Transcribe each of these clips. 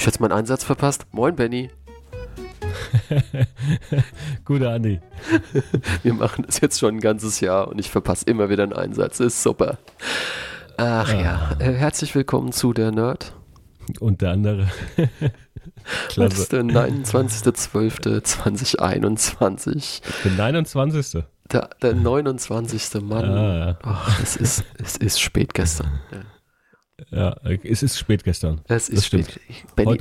Ich jetzt meinen Einsatz verpasst? Moin, Benny. Guter Andi. Wir machen das jetzt schon ein ganzes Jahr und ich verpasse immer wieder einen Einsatz. Ist super. Ach ja, äh, herzlich willkommen zu der Nerd. Und der andere. Heute ist der 29.12.2021. Der 29. Der, der 29. Mann. Ah, Ach, es ist, es ist spät gestern. Ja. ja, es ist spät gestern. Es ist Das spät.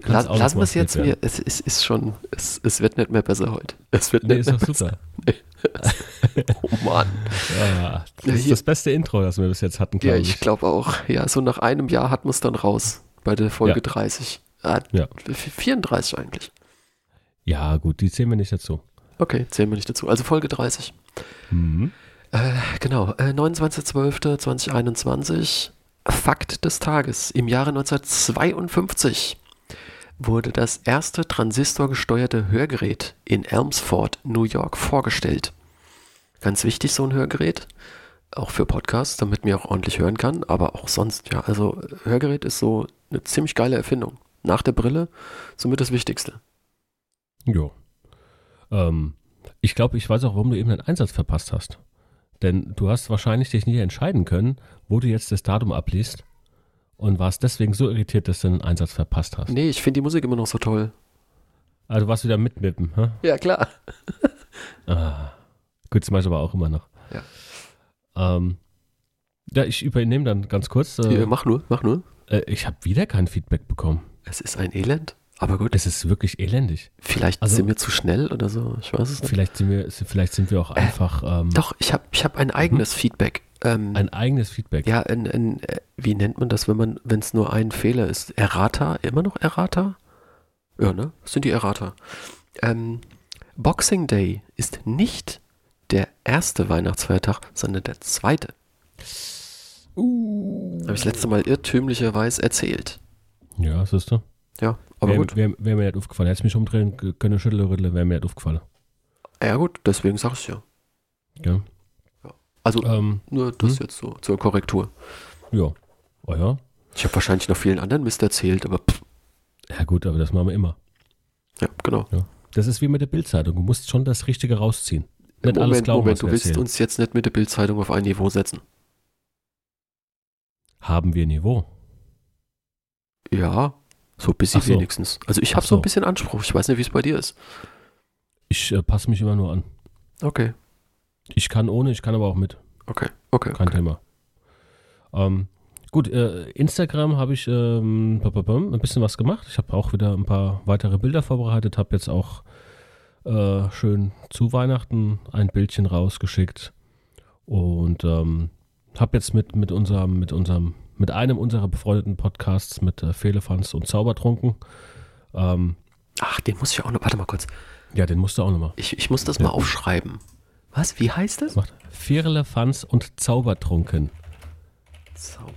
Kann's la, lassen wir es jetzt mir. Es, es ist schon, es, es wird nicht mehr besser heute. Es wird Nee, nicht ist mehr doch besser. super. Oh Mann. Ja, das ist das beste Intro, das wir bis jetzt hatten, Ja, glaube ich glaube auch. Ja, so nach einem Jahr hat man es dann raus. Bei der Folge Ja. 30. Ah, Ja. 34 eigentlich. Ja, gut, die zählen wir nicht dazu. Okay, zählen wir nicht dazu. Also Folge 30. Mhm. Äh, genau, äh, 29.12.2021. Fakt des Tages. Im Jahre 1952 wurde das erste transistorgesteuerte Hörgerät in Elmsford, New York, vorgestellt. Ganz wichtig, so ein Hörgerät. Auch für Podcasts, damit man auch ordentlich hören kann, aber auch sonst, ja. Also, Hörgerät ist so eine ziemlich geile Erfindung. Nach der Brille somit das Wichtigste. Jo. Ähm, ich glaube, ich weiß auch, warum du eben den Einsatz verpasst hast. Denn du hast wahrscheinlich dich nicht entscheiden können, wo du jetzt das Datum abliest und warst deswegen so irritiert, dass du den Einsatz verpasst hast. Nee, ich finde die Musik immer noch so toll. Also warst du wieder mitmippen, hä? Ja, klar. Ah, gut, das mache ich aber auch immer noch. Ja, ähm, ja ich übernehme dann ganz kurz. Ja, Äh, mach nur, mach nur. Äh, ich habe wieder kein Feedback bekommen. Es ist ein Elend, aber gut. Es ist wirklich elendig. Vielleicht Also- sind wir zu schnell oder so. Ich weiß es nicht. Vielleicht sind wir, vielleicht sind wir auch einfach ähm, Doch, ich habe ich hab ein eigenes Feedback. Ähm, ein eigenes Feedback. ja, ein, ein, äh, wie nennt man das, wenn man, wenn es nur ein Fehler ist? Errata? Immer noch Errata? Ja, ne? Das sind die Errata. Ähm, Boxing Day ist nicht der erste Weihnachtsfeiertag, sondern der zweite. Uh. Habe ich das letzte Mal irrtümlicherweise erzählt. Ja, siehst du? Ja, aber Wäre gut. wär, wär mir nicht aufgefallen. Hätte ich mich umdrehen können, schütteln, rütteln, wäre mir nicht aufgefallen. Ja gut, deswegen sag ich ja. Ja. Also Ähm, nur das hm? jetzt so zur Korrektur. ja. Oh ja. Ich habe wahrscheinlich noch vielen anderen Mist erzählt, aber pff, Ja gut, aber das machen wir immer. ja, genau. Das ist wie mit der Bildzeitung. Du musst schon das Richtige rausziehen. Nicht alles Moment, glauben, Moment, du willst erzählen. uns jetzt nicht mit der Bildzeitung auf ein Niveau setzen. Haben wir Niveau? Ja, so ein bisschen so. wenigstens. Also ich habe so ein so. bisschen Anspruch. Ich weiß nicht, wie es bei dir ist. Ich äh, passe mich immer nur an. Okay, Ich kann ohne, ich kann aber auch mit. okay, okay. Kein okay. Thema. Ähm, gut, äh, Instagram habe ich ähm, ein bisschen was gemacht. Ich habe auch wieder ein paar weitere Bilder vorbereitet, habe jetzt auch äh, schön zu Weihnachten ein Bildchen rausgeschickt und ähm, habe jetzt mit, mit unserem, mit unserem, mit einem unserer befreundeten Podcasts mit äh, Fehlefanz und Zaubertrunken, ähm, Ach, den muss ich auch noch. Warte mal kurz. ja, den musst du auch nochmal. Ich, ich muss das Ja. mal aufschreiben. Was? Wie heißt das? Macht Firlefanz und Zaubertrunken.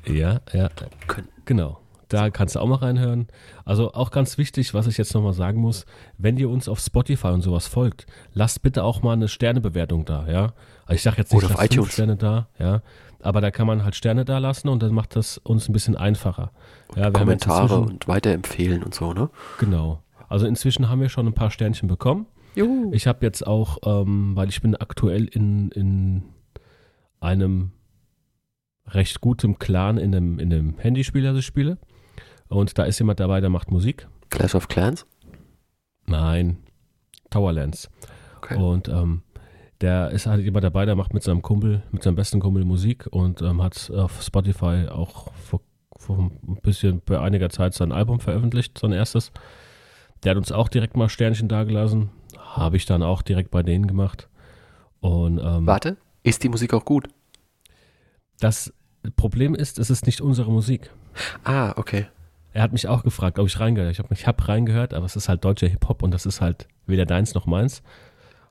Ja, ja, Können. Genau. Da kannst du auch mal reinhören. Also auch ganz wichtig, was ich jetzt nochmal sagen muss, wenn ihr uns auf Spotify und sowas folgt, lasst bitte auch mal eine Sternebewertung da, ja. Also ich sage jetzt nicht, Oder lasst fünf iTunes. Sterne da, ja. Aber da kann man halt Sterne da lassen und dann macht das uns ein bisschen einfacher. Ja, Kommentare und weiterempfehlen und so, ne? Genau. Also inzwischen haben wir schon ein paar Sternchen bekommen. Juhu. Ich habe jetzt auch, ähm, weil ich bin aktuell in, in einem recht gutem Clan in einem, in einem Handyspiel, das ich spiele. Und da ist jemand dabei, der macht Musik. Clash of Clans? Nein, Towerlands. Okay. Und ähm, der ist halt jemand dabei, der macht mit seinem Kumpel, mit seinem besten Kumpel Musik und ähm, hat auf Spotify auch vor, vor ein bisschen bei einiger Zeit sein Album veröffentlicht, sein erstes. Der hat uns auch direkt mal Sternchen dagelassen. Habe ich dann auch direkt bei denen gemacht. Und ähm, Warte, ist die Musik auch gut? das Problem ist, es ist nicht unsere Musik. Ah, okay. Er hat mich auch gefragt, ob ich reingehört. Ich habe ich hab reingehört, aber es ist halt deutscher Hip-Hop und das ist halt weder deins noch meins.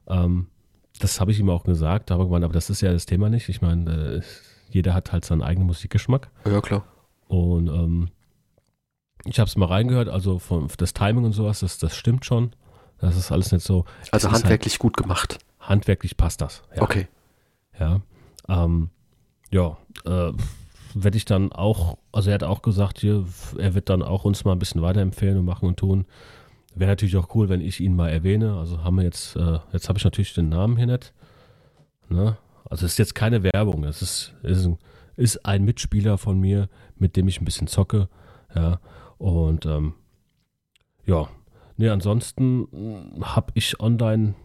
Ähm, das habe ich ihm auch gesagt, aber gemeint, aber das ist ja das Thema nicht. Ich meine, äh, jeder hat halt seinen eigenen Musikgeschmack. Ja, klar. Und ähm, ich habe es mal reingehört, also von, das Timing und sowas, das, das stimmt schon. Das ist alles nicht so. Also es ist handwerklich gut gemacht. Halt, handwerklich passt das. Ja. Okay. Ja. Ähm, ja, äh, werde ich dann auch, also er hat auch gesagt, hier, er wird dann auch uns mal ein bisschen weiterempfehlen und machen und tun. Wäre natürlich auch cool, wenn ich ihn mal erwähne. Also haben wir jetzt, äh, jetzt habe ich natürlich den Namen hier nicht. Ne? Also es ist jetzt keine Werbung. Es ist, ist, ein, ist ein Mitspieler von mir, mit dem ich ein bisschen zocke. Ja. Und ähm, ja, nee, ansonsten habe ich online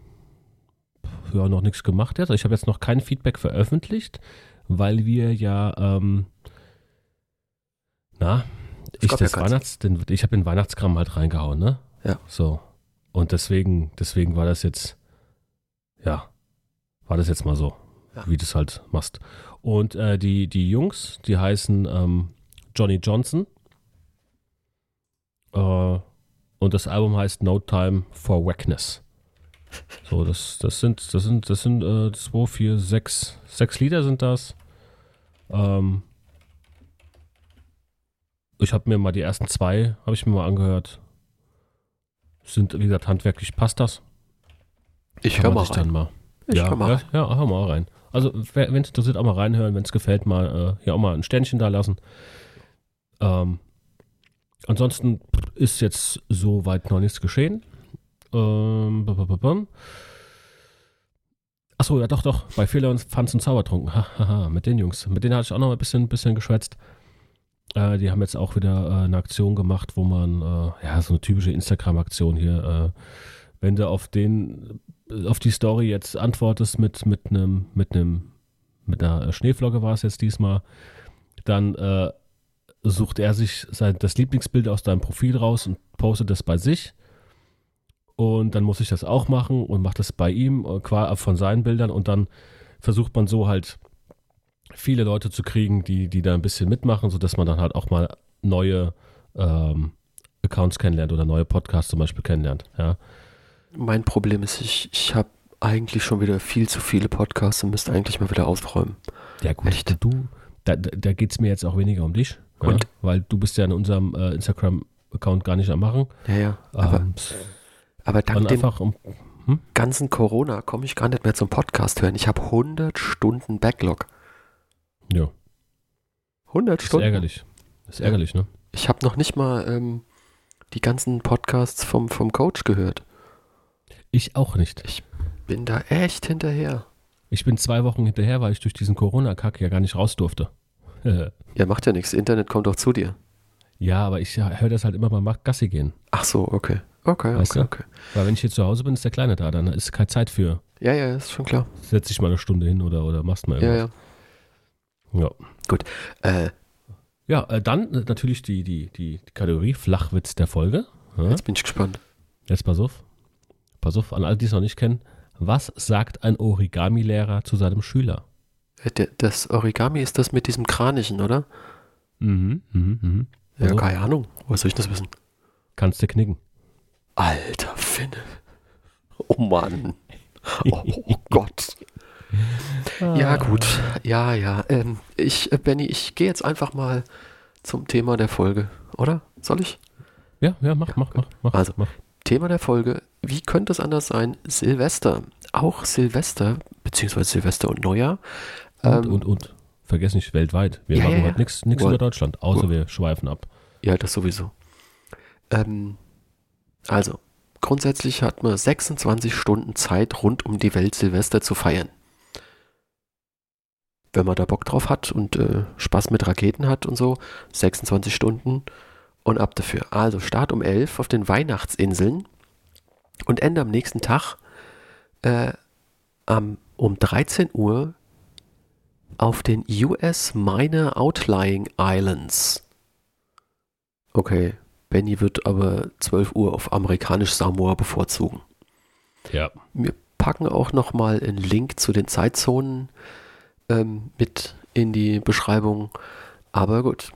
ja noch nichts gemacht jetzt. Ich habe jetzt noch kein Feedback veröffentlicht, weil wir ja, ähm, na, ich, das ja Weihnachts, den, ich habe den Weihnachtskram halt reingehauen, ne? Ja. So. Und deswegen, deswegen war das jetzt, ja, war das jetzt mal so, Ja. wie du es halt machst. Und äh, die, die Jungs, die heißen ähm, Johnny Johnson. Äh, und das Album heißt No Time for Wackness. So, das, das sind, das sind, das sind äh, zwei, vier, sechs, sechs Lieder sind das. Ähm, ich habe mir mal die ersten zwei, habe ich mir mal angehört. Sind, wie gesagt, handwerklich passt das. Ich höre mal rein. dann mal. Ich ja, hör mal ja, rein. ja, hör mal rein. Also, wenn es interessiert, auch mal reinhören. Wenn es gefällt, mal äh, hier auch mal ein Sternchen da lassen. Ähm, ansonsten ist jetzt soweit noch nichts geschehen. Ähm. Achso, ja doch, doch. Bei Fehler und Pfanz und Zaubertrunken. Hahaha, mit den Jungs. Mit denen hatte ich auch noch ein bisschen, bisschen geschwätzt. Äh, die haben jetzt auch wieder äh, eine Aktion gemacht, wo man, äh, ja, so eine typische Instagram-Aktion hier, äh, wenn du auf den, auf die Story jetzt antwortest mit, einem, mit einem, mit einer Schneeflocke war es jetzt diesmal, dann äh, sucht er sich sein, das Lieblingsbild aus deinem Profil raus und postet das bei sich. Und dann muss ich das auch machen und mache das bei ihm, äh, von seinen Bildern. Und dann versucht man so halt viele Leute zu kriegen, die, die da ein bisschen mitmachen, sodass man dann halt auch mal neue ähm, Accounts kennenlernt oder neue Podcasts zum Beispiel kennenlernt. Ja. Mein Problem ist, ich, ich habe eigentlich schon wieder viel zu viele Podcasts und müsste eigentlich mal wieder aufräumen. Ja gut, Echt? du, da, da geht es mir jetzt auch weniger um dich, ja, weil du bist ja in unserem äh, Instagram-Account gar nicht am machen. Ja, ja. Aber, Ähm, aber dank dem einfach um, ganzen Corona komme ich gar nicht mehr zum Podcast hören. Ich habe 100 Stunden Backlog. Ja, 100 ist Stunden. ärgerlich. Ist ärgerlich, ne? Ich habe noch nicht mal ähm, die ganzen Podcasts vom, vom Coach gehört. Ich auch nicht. Bin da echt hinterher. Ich bin zwei Wochen hinterher, weil ich durch diesen Corona-Kack ja gar nicht raus durfte. Ja, macht ja nichts. Internet kommt auch zu dir. ja, aber ich höre das halt immer beim Gassi gehen. Ach so, okay. Okay, Weißt okay, du? okay. Weil wenn ich hier zu Hause bin, ist der Kleine da, dann ist keine Zeit für. Ja, ja, ist schon klar. Setz dich mal eine Stunde hin oder, oder machst mal Ja, irgendwas. Ja. Ja, Äh, ja äh, dann äh, natürlich die, die, die, Kategorie Flachwitz der Folge. Ja, jetzt bin ich gespannt. jetzt pass auf. Pass auf, an alle, die es noch nicht kennen. Was sagt ein Origami-Lehrer zu seinem Schüler? Äh, Das Origami ist das mit diesem Kranichen, oder? Mhm, mhm, mhm. Ja, keine Ahnung. Woher soll ich das wissen? Kannst du knicken. Alter Finne. Oh Mann. Oh, oh Gott. Ja, gut. Ja, ja. Ähm, ich, äh, Benny, ich gehe jetzt einfach mal zum Thema der Folge, oder? Soll ich? Ja, ja, mach, mach, mach, mach. Also, mach. Thema der Folge. Wie könnte es anders sein? Silvester. Auch Silvester, beziehungsweise Silvester und Neujahr. Und, Ähm, und, und. Vergiss nicht, weltweit. Wir Ja, machen ja, ja. heute nichts über Deutschland, außer World- wir schweifen ab. Ja, das sowieso. Ähm, also, grundsätzlich hat man 26 Stunden Zeit, rund um die Welt Silvester zu feiern. Wenn man da Bock drauf hat und äh, Spaß mit Raketen hat und so, 26 Stunden und ab dafür. Also Start um 11 auf den Weihnachtsinseln und Ende am nächsten Tag äh, am, um 13 Uhr auf den US Minor Outlying Islands. Okay, Benny wird aber 12 Uhr auf amerikanisch Samoa bevorzugen. Ja. Wir packen auch nochmal einen Link zu den Zeitzonen ähm, mit in die Beschreibung. Aber gut.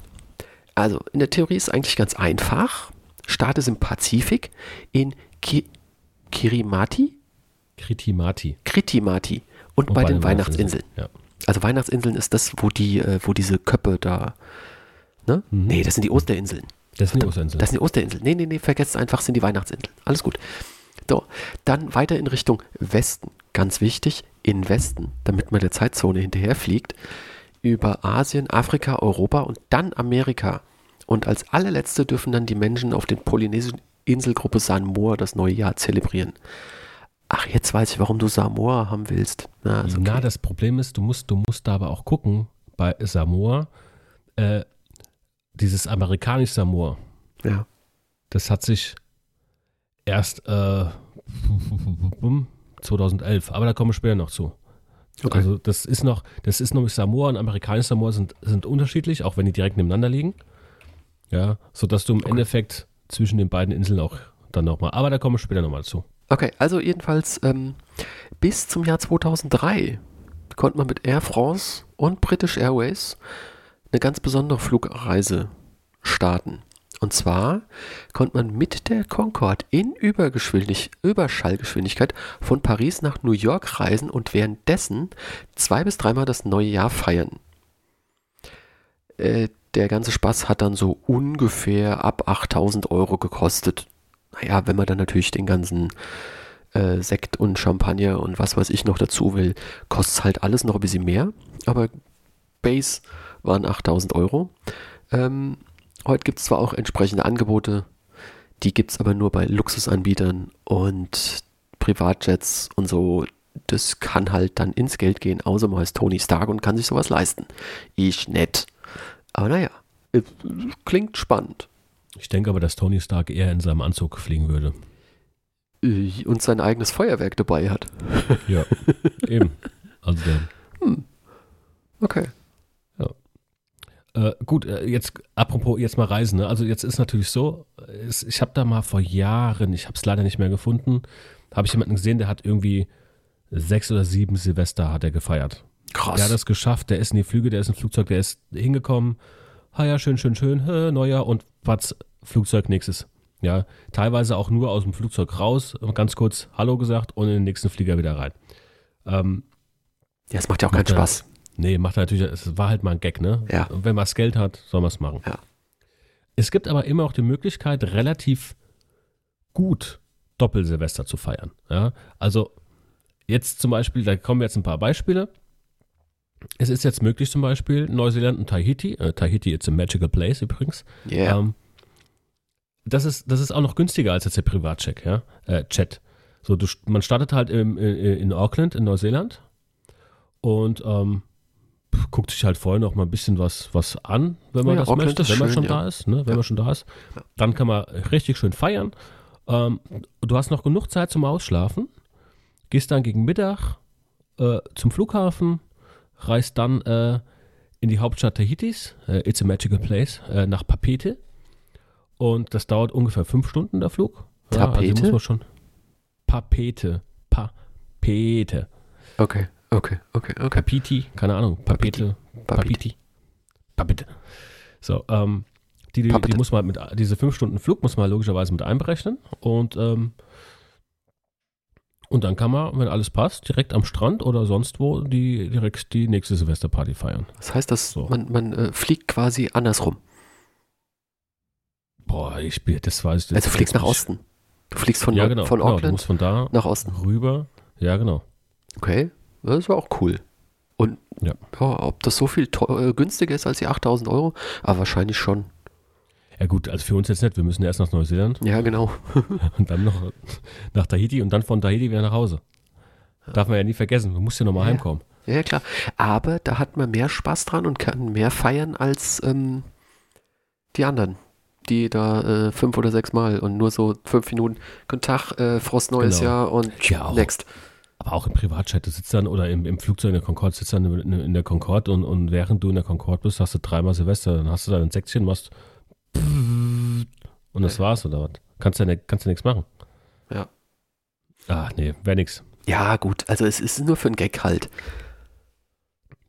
Also, in der Theorie ist es eigentlich ganz einfach. Start ist im Pazifik in Ki Kirimati, Kritimati. Kritimati und, bei, den, Weihnachtsinseln. Ja. Also Weihnachtsinseln ist das, wo die, äh, wo diese Köppe da. Ne? Mhm. Nee, das sind die Osterinseln. Das sind die Osterinseln. Das sind die Osterinseln. Nee, nee, nee, vergesst einfach, sind die Weihnachtsinseln. Alles gut. So, dann weiter in Richtung Westen. Ganz wichtig, in Westen, damit man der Zeitzone hinterherfliegt. Über Asien, Afrika, Europa und dann Amerika. Und als allerletzte dürfen dann die Menschen auf den polynesischen Inselgruppe Samoa das neue Jahr zelebrieren. Ach, jetzt weiß ich, warum du Samoa haben willst. Na, okay. Na das Problem ist, du musst, du musst da aber auch gucken, bei Samoa, äh, dieses amerikanische Samoa. Ja. Das hat sich erst äh, 2011, aber da kommen wir später noch zu. Okay. Also das ist noch, das ist nämlich Samoa und amerikanische Samoa sind, sind unterschiedlich, auch wenn die direkt nebeneinander liegen. Ja, sodass du im okay. Endeffekt zwischen den beiden Inseln auch dann nochmal, aber da kommen wir später nochmal zu. Okay, also jedenfalls ähm, bis zum Jahr 2003 konnte man mit Air France und British Airways eine ganz besondere Flugreise starten. Und zwar konnte man mit der Concorde in Überschallgeschwindigkeit von Paris nach New York reisen und währenddessen zwei bis dreimal das neue Jahr feiern. Äh, der ganze Spaß hat dann so ungefähr ab 8000 Euro gekostet. Naja, wenn man dann natürlich den ganzen äh, Sekt und Champagner und was weiß ich noch dazu will, kostet halt alles noch ein bisschen mehr. Aber Base waren 8000 Euro. Ähm, heute gibt es zwar auch entsprechende Angebote, die gibt es aber nur bei Luxusanbietern und Privatjets und so. Das kann halt dann ins Geld gehen, außer man heißt Tony Stark und kann sich sowas leisten. Ich nett. Aber naja, klingt spannend. Ich denke aber, dass Tony Stark eher in seinem Anzug fliegen würde. Äh, und sein eigenes Feuerwerk dabei hat. Ja, eben. Also dann. Hm. Okay. Äh, gut, äh, jetzt apropos jetzt mal Reisen. Ne? Also jetzt ist natürlich so, ist, ich habe da mal vor Jahren, ich habe es leider nicht mehr gefunden, habe ich jemanden gesehen, der hat irgendwie sechs oder sieben Silvester hat er gefeiert. Krass. Der hat es geschafft, der ist in die Flüge, der ist im Flugzeug, der ist hingekommen. Ha ja, schön, schön, schön, hä, Neujahr und was, Flugzeug nächstes. Ja, teilweise auch nur aus dem Flugzeug raus, ganz kurz Hallo gesagt und in den nächsten Flieger wieder rein. Ähm, ja, es macht ja auch keinen Spaß. Nee, macht natürlich, es war halt mal ein Gag, ne? Ja. Wenn man das Geld hat, soll man es machen. Ja. Es gibt aber immer auch die Möglichkeit, relativ gut Doppelsilvester zu feiern. Ja? Also jetzt zum Beispiel, da kommen jetzt ein paar Beispiele. Es ist jetzt möglich zum Beispiel Neuseeland und Tahiti. Äh, Tahiti ist a magical place übrigens. Yeah. Ähm, das ist, das ist auch noch günstiger als jetzt der Privatcheck, ja, äh, Chat. So, du, man startet halt im, in, in Auckland in Neuseeland und ähm, guckt sich halt vorher noch mal ein bisschen was, was an, wenn man ja, das Auckland möchte, wenn man schon ja. da ist, ne, wenn ja. man schon da ist. Dann kann man richtig schön feiern. Ähm, du hast noch genug Zeit zum Ausschlafen, gehst dann gegen Mittag äh, zum Flughafen, reist dann äh, in die Hauptstadt Tahitis, äh, It's a Magical Place, äh, nach Papete und das dauert ungefähr fünf Stunden, der Flug. Ja, Tapete? Also muss man schon. Papete. Papete. Okay, okay, okay, okay. Papiti, keine Ahnung. Papete. Papiti. Papete. So, ähm, die, die, die, muss man mit, diese fünf Stunden Flug muss man logischerweise mit einberechnen und, ähm, und dann kann man, wenn alles passt, direkt am Strand oder sonst wo die, direkt die nächste Silvesterparty feiern. Das heißt, dass so. man, man äh, fliegt quasi andersrum. Boah, ich spiele, das weiß ich. Also du fliegst nach Osten. Du fliegst von, ja, genau, von Auckland genau, du musst von da nach Osten. Rüber. Ja, genau. Okay, das war auch cool. Und ja. ja ob das so viel äh, günstiger ist als die 8000 Euro, aber wahrscheinlich schon. Ja gut, also für uns jetzt nicht. Wir müssen erst nach Neuseeland. Ja, genau. und dann noch nach Tahiti und dann von Tahiti wieder nach Hause. Darf man ja nie vergessen. Man muss ja nochmal ja. heimkommen. Ja, klar. Aber da hat man mehr Spaß dran und kann mehr feiern als ähm, die anderen die da äh, fünf oder sechs Mal und nur so fünf Minuten. Guten Tag, äh, Frost neues genau. Jahr und ja, auch, next. Aber auch im Privatchat, du sitzt dann oder im, im Flugzeug in der Concorde, sitzt dann in, in der Concorde und, und während du in der Concorde bist, hast du dreimal Silvester, dann hast du da ein Säckchen, machst und das war's oder was? Kannst du ja kannst nichts machen. Ja. Ah, nee, wäre nix. Ja, gut, also es ist nur für einen Gag halt.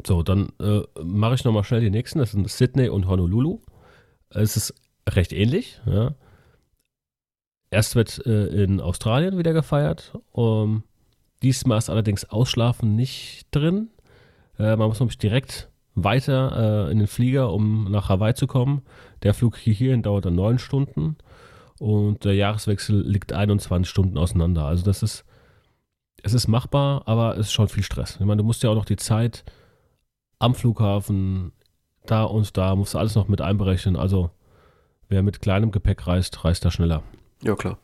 So, dann äh, mache ich nochmal schnell die nächsten. Das sind Sydney und Honolulu. Es ist recht ähnlich. Ja. Erst wird äh, in Australien wieder gefeiert. Um, diesmal ist allerdings Ausschlafen nicht drin. Äh, man muss nämlich direkt weiter äh, in den Flieger, um nach Hawaii zu kommen. Der Flug hierhin dauert dann neun Stunden. und der Jahreswechsel liegt 21 Stunden auseinander. Also das ist, es ist machbar, aber es ist schon viel Stress. Ich meine, du musst ja auch noch die Zeit am Flughafen, da und da, musst du alles noch mit einberechnen. Also wer mit kleinem Gepäck reist, reist da schneller. Ja, klar.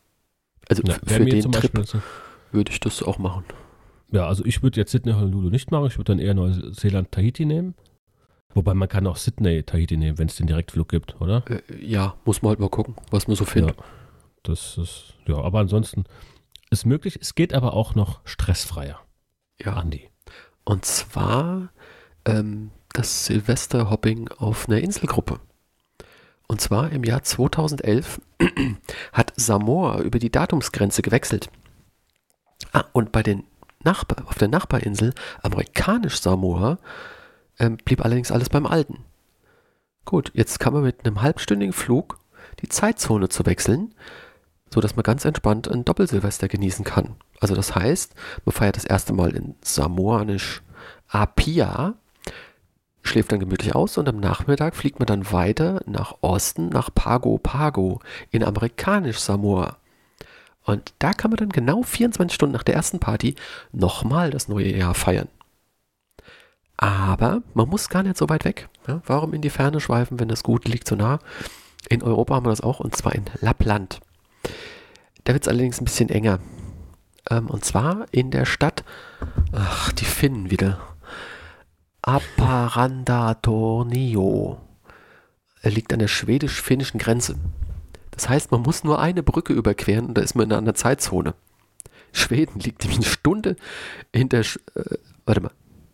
Also Ja, für mir den zum Trip Beispiel- würde ich das auch machen. Ja, also ich würde jetzt Sydney Honolulu nicht machen. Ich würde dann eher Neuseeland Tahiti nehmen. Wobei man kann auch Sydney Tahiti nehmen, wenn es den Direktflug gibt, oder? Äh, ja, muss man halt mal gucken, was man so findet. Ja. Das ist, ja, aber ansonsten ist möglich. Es geht aber auch noch stressfreier, Ja. Andi. Und zwar ähm, das Silvesterhopping auf einer Inselgruppe. Und zwar im Jahr 2011 hat Samoa über die Datumsgrenze gewechselt. Ah, und bei den Nachbar, auf der Nachbarinsel, amerikanisch Samoa, ähm, blieb allerdings alles beim Alten. Gut, jetzt kann man mit einem halbstündigen Flug die Zeitzone zu wechseln, sodass man ganz entspannt ein Doppelsilvester genießen kann. Also das heißt, man feiert das erste Mal in samoanisch Apia, schläft dann gemütlich aus und am Nachmittag fliegt man dann weiter nach Osten, nach Pago Pago in amerikanisch Samoa. Und da kann man dann genau 24 Stunden nach der ersten Party nochmal das neue Jahr feiern. Aber man muss gar nicht so weit weg. Ja, warum in die Ferne schweifen, wenn das Gute liegt so nah? In Europa haben wir das auch und zwar in Lappland. Da wird es allerdings ein bisschen enger. Ähm, und zwar in der Stadt, ach, die Finnen wieder. Aparandatornio. Er liegt an der schwedisch-finnischen Grenze. Das heißt, man muss nur eine Brücke überqueren und da ist man in einer Zeitzone. Schweden liegt nämlich eine Stunde hinter. Sch äh, warte mal.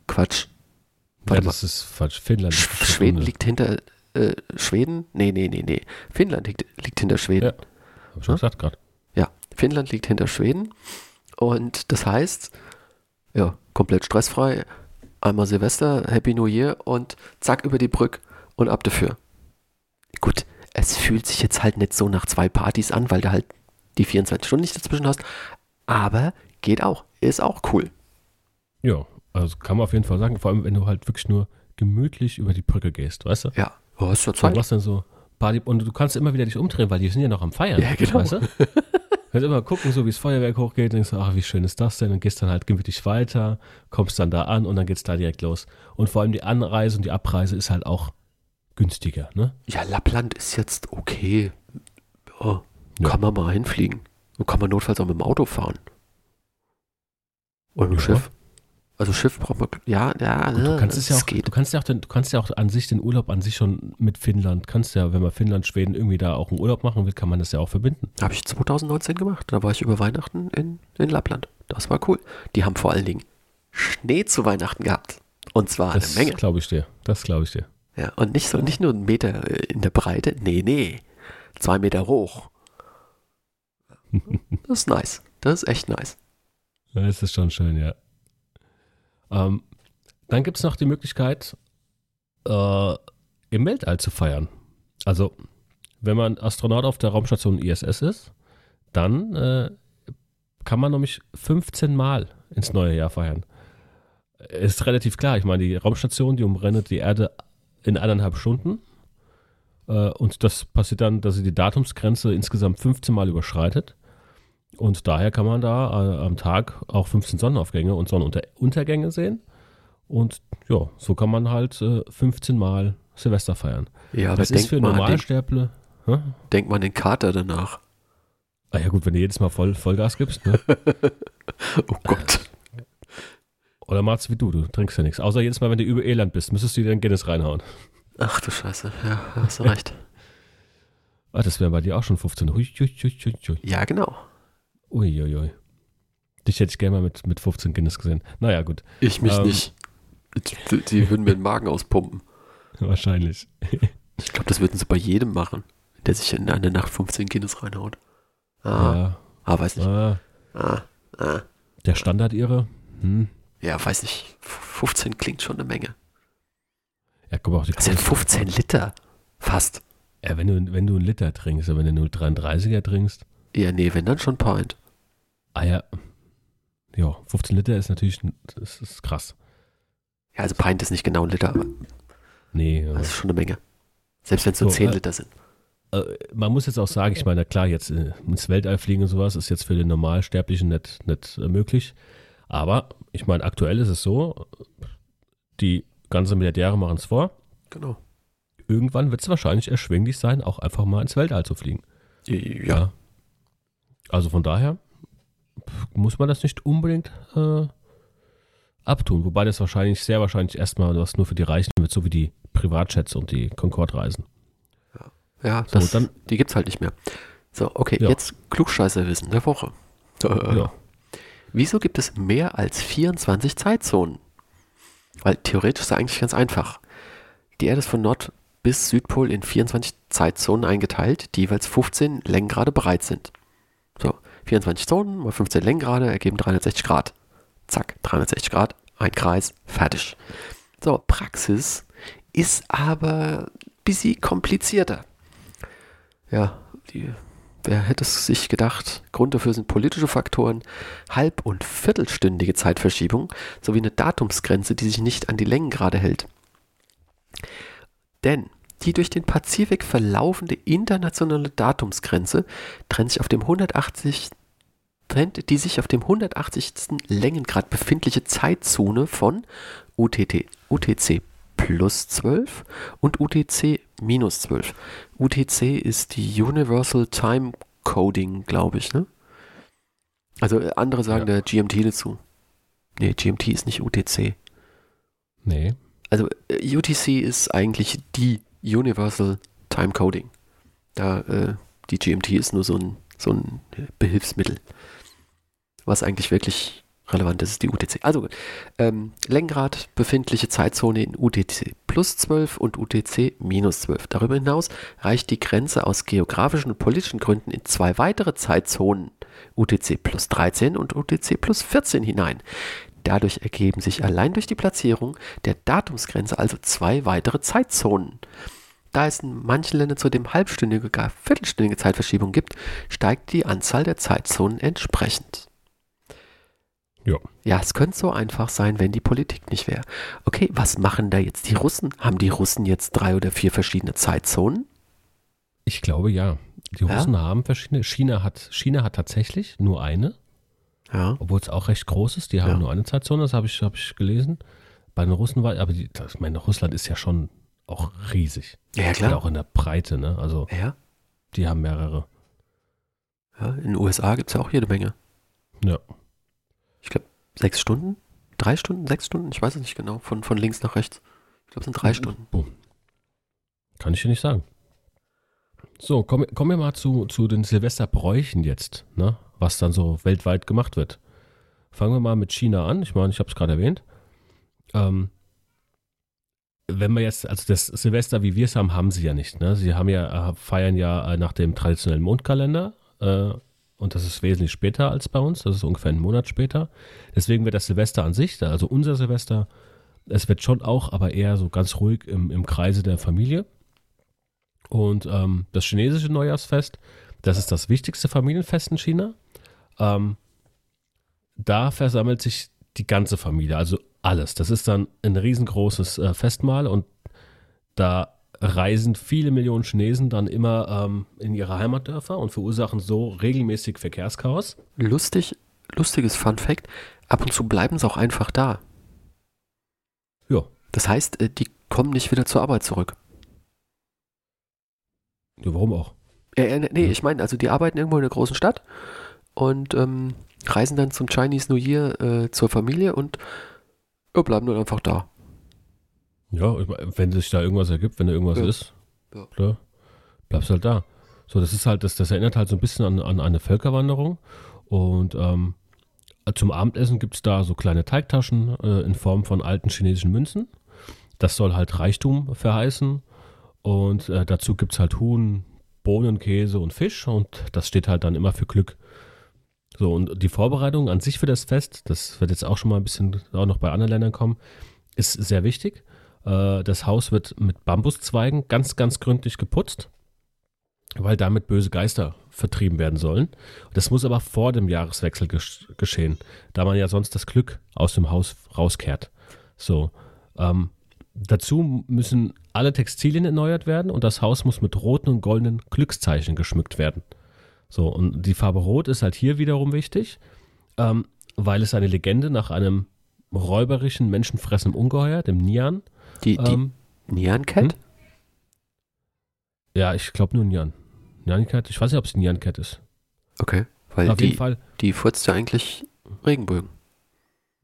Quatsch. Ja, Warte mal. das ist falsch. Finnland. Sch ist Schweden liegt hinter äh, Schweden? Nee, nee, nee, nee. Finnland liegt, liegt hinter Schweden. Ja. Hab ich schon gesagt gerade. Ja, Finnland liegt hinter Schweden. Und das heißt, ja, komplett stressfrei. Einmal Silvester, Happy New Year und zack über die Brücke und ab dafür. Gut, es fühlt sich jetzt halt nicht so nach zwei Partys an, weil du halt die 24 Stunden nicht dazwischen hast. Aber geht auch. Ist auch cool. Ja, also kann man auf jeden Fall sagen. Vor allem, wenn du halt wirklich nur gemütlich über die Brücke gehst, weißt du? Ja, oh, hast du Du Zeit? machst dann so Party und du kannst immer wieder dich umdrehen, weil die sind ja noch am Feiern. Ja, genau. Weißt du? Du kannst immer gucken, so wie das Feuerwerk hochgeht, denkst du, ach, wie schön ist das denn? Und gehst dann halt gemütlich weiter, kommst dann da an und dann geht's da direkt los. Und vor allem die Anreise und die Abreise ist halt auch günstiger, ne? Ja, Lappland ist jetzt okay. Ja, Ja. Kann man mal hinfliegen. Und kann man notfalls auch mit dem Auto fahren. Oder mit dem. Schiff. Also Schiff braucht man. Ja, ja, Gut, du kannst es ja auch, geht. du kannst ja auch, den, du kannst ja auch an sich den Urlaub an sich schon mit Finnland, kannst ja, wenn man Finnland, Schweden irgendwie da auch einen Urlaub machen will, kann man das ja auch verbinden. Habe ich 2019 gemacht. Da war ich über Weihnachten in, in Lappland. Das war cool. Die haben vor allen Dingen Schnee zu Weihnachten gehabt. Und zwar eine Das Menge. glaube ich dir. Das glaube ich dir. Ja, und nicht so, nicht nur einen Meter äh, in der Breite. Nee, nee. Zwei Meter hoch. Das ist nice. Das ist echt nice. Das ist schon schön, ja. Ähm, dann gibt es noch die Möglichkeit, äh, im Weltall zu feiern. Also, wenn man Astronaut auf der Raumstation ISS ist, dann äh, kann man nämlich 15 Mal ins neue Jahr feiern. Ist relativ klar. Ich meine, die Raumstation, die umrennt die Erde in eineinhalb Stunden. Äh, und das passiert dann, dass sie die Datumsgrenze insgesamt 15 Mal überschreitet. Und daher kann man da äh, am Tag auch 15 Sonnenaufgänge und Sonnenuntergänge sehen. Und ja, so kann man halt äh, 15 Mal Silvester feiern. Ja, aber das ist für Normalsterble. Hä? denk mal an den Kater danach. Ah ja gut, wenn du jedes Mal voll, Vollgas gibst. Ne? Oh Gott. Oder machst wie du, du trinkst ja nichts. Außer jedes Mal, wenn du über Elend bist, müsstest du dir den Guinness reinhauen. Ach du Scheiße. Ja, hast du recht. Ah, das wäre bei dir auch schon 15. Hui, hui, hui, hui, hui. Ja, genau. Uiuiui. Dich hätte ich gerne mal mit, mit 15 Guinness gesehen. Naja, gut. Ich mich Ähm. nicht. Die, die würden mir den Magen auspumpen. Wahrscheinlich. Ich glaube, das würden sie bei jedem machen, der sich in einer Nacht 15 Guinness reinhaut. Ah, Ja. ah weiß nicht. Ah, Ah, ah. der Standard ihre. Hm. Ja, weiß nicht. 15 klingt schon eine Menge. Ja, guck mal, auch die Das sind 15 Liter. Fast. Ja, wenn du, wenn du einen Liter trinkst, aber wenn du 0,33er trinkst, Ja, nee, wenn dann schon Pint. ah ja, ja, 15 Liter ist natürlich, das ist krass. Ja, also Pint ist nicht genau ein Liter, aber Nee, ja. das ist schon eine Menge. Selbst wenn es nur So, 10 äh, Liter sind. äh, man muss jetzt auch sagen, ich meine, klar, jetzt äh, ins Weltall fliegen und sowas ist jetzt für den Normalsterblichen nicht, nicht äh, möglich. Aber ich meine, aktuell ist es so, die ganzen Milliardäre machen es vor. Genau. Irgendwann wird es wahrscheinlich erschwinglich sein, auch einfach mal ins Weltall zu fliegen. Ja. Also von daher muss man das nicht unbedingt äh, abtun. Wobei das wahrscheinlich, sehr wahrscheinlich erstmal was nur für die Reichen wird, so wie die Privatjets und die Concorde-Reisen. Ja, So, das, dann- die gibt's halt nicht mehr. So, okay, Ja. jetzt Klugscheißerwissen der Woche. Ja. Wieso gibt es mehr als 24 Zeitzonen? Weil theoretisch ist es eigentlich ganz einfach. Die Erde ist von Nord bis Südpol in 24 Zeitzonen eingeteilt, die jeweils 15 Längengrade breit sind. So, 24 Zonen mal 15 Längengrade ergeben 360 Grad. Zack, 360 Grad, ein Kreis, fertig. So, Praxis ist aber ein bisschen komplizierter. Ja, die, wer hätte es sich gedacht? Grund dafür sind politische Faktoren, halb- und viertelstündige Zeitverschiebung sowie eine Datumsgrenze, die sich nicht an die Längengrade hält. Denn die durch den Pazifik verlaufende internationale Datumsgrenze trennt sich auf dem 180 trennt die sich auf dem 180. Längengrad befindliche Zeitzone von UTT, UTC plus 12 und UTC minus 12. UTC ist die Universal Time Coding, glaube ich, ne? Also äh, andere sagen Ja. der GMT dazu. Nee, GMT ist nicht UTC. Nee. Also äh, UTC ist eigentlich die Universal Time Coding. Da äh, die GMT ist nur so ein, so ein Behilfsmittel. Was eigentlich wirklich relevant ist, ist die UTC. Also gut. Ähm, Längengrad, befindliche Zeitzone in UTC plus 12 und UTC minus 12. Darüber hinaus reicht die Grenze aus geografischen und politischen Gründen in zwei weitere Zeitzonen, UTC plus 13 und UTC plus 14 hinein. Dadurch ergeben sich allein durch die Platzierung der Datumsgrenze also zwei weitere Zeitzonen. Da es in manchen Ländern zudem halbstündige, gar viertelstündige Zeitverschiebung gibt, steigt die Anzahl der Zeitzonen entsprechend. Ja. Ja, es könnte so einfach sein, wenn die Politik nicht wäre. Okay, was machen da jetzt die Russen? Haben die Russen jetzt drei oder vier verschiedene Zeitzonen? Ich glaube ja. Die Ja? Russen haben verschiedene. China hat, China hat tatsächlich nur eine, Ja. obwohl es auch recht groß ist. Die haben Ja. nur eine Zeitzone, das habe ich, hab ich gelesen. Bei den Russen war, aber die, das, ich meine, Russland ist ja schon auch riesig. Ja, Ja, auch in der Breite, ne? Also Ja, die haben mehrere. ja. in den USA gibt es ja auch jede Menge. Ja. Sechs Stunden? Drei Stunden? Sechs Stunden? Ich weiß es nicht genau. Von, von links nach rechts. Ich glaube, es sind drei Stunden. Boom. Kann ich dir nicht sagen. So, kommen kommen wir mal zu, zu den Silvesterbräuchen jetzt, ne? was dann so weltweit gemacht wird. Fangen wir mal mit China an. Ich meine, ich habe es gerade erwähnt. Ähm, wenn wir jetzt, also das Silvester, wie wir es haben, haben sie ja nicht. Ne? Sie haben ja, äh, feiern ja äh, nach dem traditionellen Mondkalender äh, und das ist wesentlich später als bei uns. Das ist ungefähr einen Monat später. Deswegen wird das Silvester an sich, also unser Silvester, es wird schon auch, aber eher so ganz ruhig im, im Kreise der Familie. Und ähm, das chinesische Neujahrsfest, das ist das wichtigste Familienfest in China. Ähm, da versammelt sich die ganze Familie, also alles. Das ist dann ein riesengroßes äh, Festmahl und da reisen viele Millionen Chinesen dann immer ähm, in ihre Heimatdörfer und verursachen so regelmäßig Verkehrschaos. Lustig, lustiges Fun Fact. Ab und zu bleiben sie auch einfach da. Ja, Das heißt, äh, die kommen nicht wieder zur Arbeit zurück. ja warum auch? Äh, äh, nee, Ja. ich meine, also die arbeiten irgendwo in einer großen Stadt und ähm, reisen dann zum Chinese New Year äh, zur Familie und ja, bleiben dann einfach da. Ja, wenn sich da irgendwas ergibt, wenn da irgendwas Ja. ist, Ja. klar, bleibst halt da. So, das ist halt, das, das erinnert halt so ein bisschen an, an eine Völkerwanderung. Und ähm, zum Abendessen gibt es da so kleine Teigtaschen äh, in Form von alten chinesischen Münzen. Das soll halt Reichtum verheißen. Und äh, dazu gibt es halt Huhn, Bohnen, Käse und Fisch. Und das steht halt dann immer für Glück. So, und die Vorbereitung an sich für das Fest, das wird jetzt auch schon mal ein bisschen auch noch bei anderen Ländern kommen, ist sehr wichtig. Äh, Das Haus wird mit Bambuszweigen ganz, ganz gründlich geputzt, weil damit böse Geister vertrieben werden sollen. Das muss aber vor dem Jahreswechsel gesch geschehen, da man ja sonst das Glück aus dem Haus rauskehrt. So, ähm, dazu müssen alle Textilien erneuert werden und das Haus muss mit roten und goldenen Glückszeichen geschmückt werden. So, und die Farbe Rot ist halt hier wiederum wichtig, ähm, weil es eine Legende nach einem räuberischen, menschenfressenden Ungeheuer, dem Nian. Die, die Ähm, Nyan Cat? hm? ja, ich glaube nur Nian. Nian Cat, ich weiß nicht, ob es Nian Cat ist. Okay. Weil Auf jeden die, Fall, die furzt ja eigentlich Regenbögen.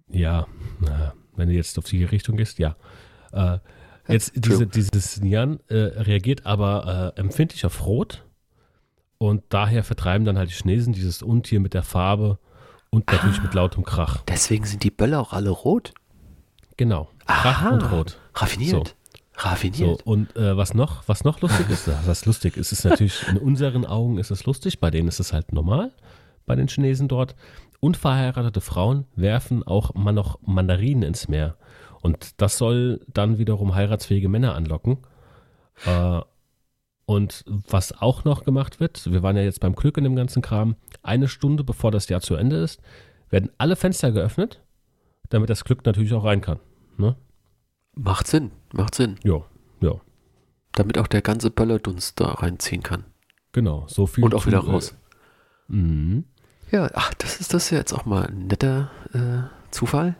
ja, na, wenn du jetzt auf die Richtung gehst, ja. Äh, jetzt diese, dieses Nian äh, reagiert aber äh, empfindlich auf Rot und daher vertreiben dann halt die Chinesen dieses Untier mit der Farbe und natürlich Ah. mit lautem Krach. Deswegen sind die Böller auch alle rot. Genau, Krach Aha. und Rot. Raffiniert. So, Raffiniert. und äh, was noch, was noch lustig ist, was lustig ist, ist natürlich in unseren Augen ist es lustig, bei denen ist es halt normal, bei den Chinesen dort. Unverheiratete Frauen werfen auch mal noch Mandarinen ins Meer. Und das soll dann wiederum heiratsfähige Männer anlocken. Äh, und was auch noch gemacht wird, wir waren ja jetzt beim Glück in dem ganzen Kram, eine Stunde bevor das Jahr zu Ende ist, werden alle Fenster geöffnet, damit das Glück natürlich auch rein kann. Ne? Macht Sinn. Macht Sinn. Ja, ja. Damit auch der ganze Böllerdunst da reinziehen kann. Genau, so viel. Und auch wieder raus. Äh, mhm. Ja, ach, das ist das ja jetzt auch mal ein netter äh, Zufall.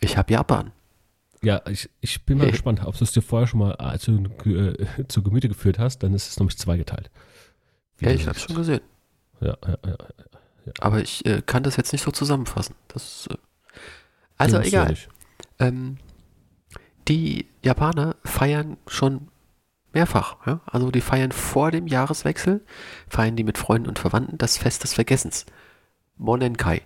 Ich habe Japan. Ja, ich, ich bin mal Hey. gespannt, ob du es dir vorher schon mal äh, zu, äh, zu Gemüte geführt hast, dann ist es nämlich zweigeteilt. Ja, ich habe schon gesehen. Ja, ja, ja. Aber ich äh, kann das jetzt nicht so zusammenfassen. Das, also Ja, ja egal. Ähm, die Japaner feiern schon mehrfach. Ja? Also die feiern vor dem Jahreswechsel, feiern die mit Freunden und Verwandten das Fest des Vergessens. Monenkai.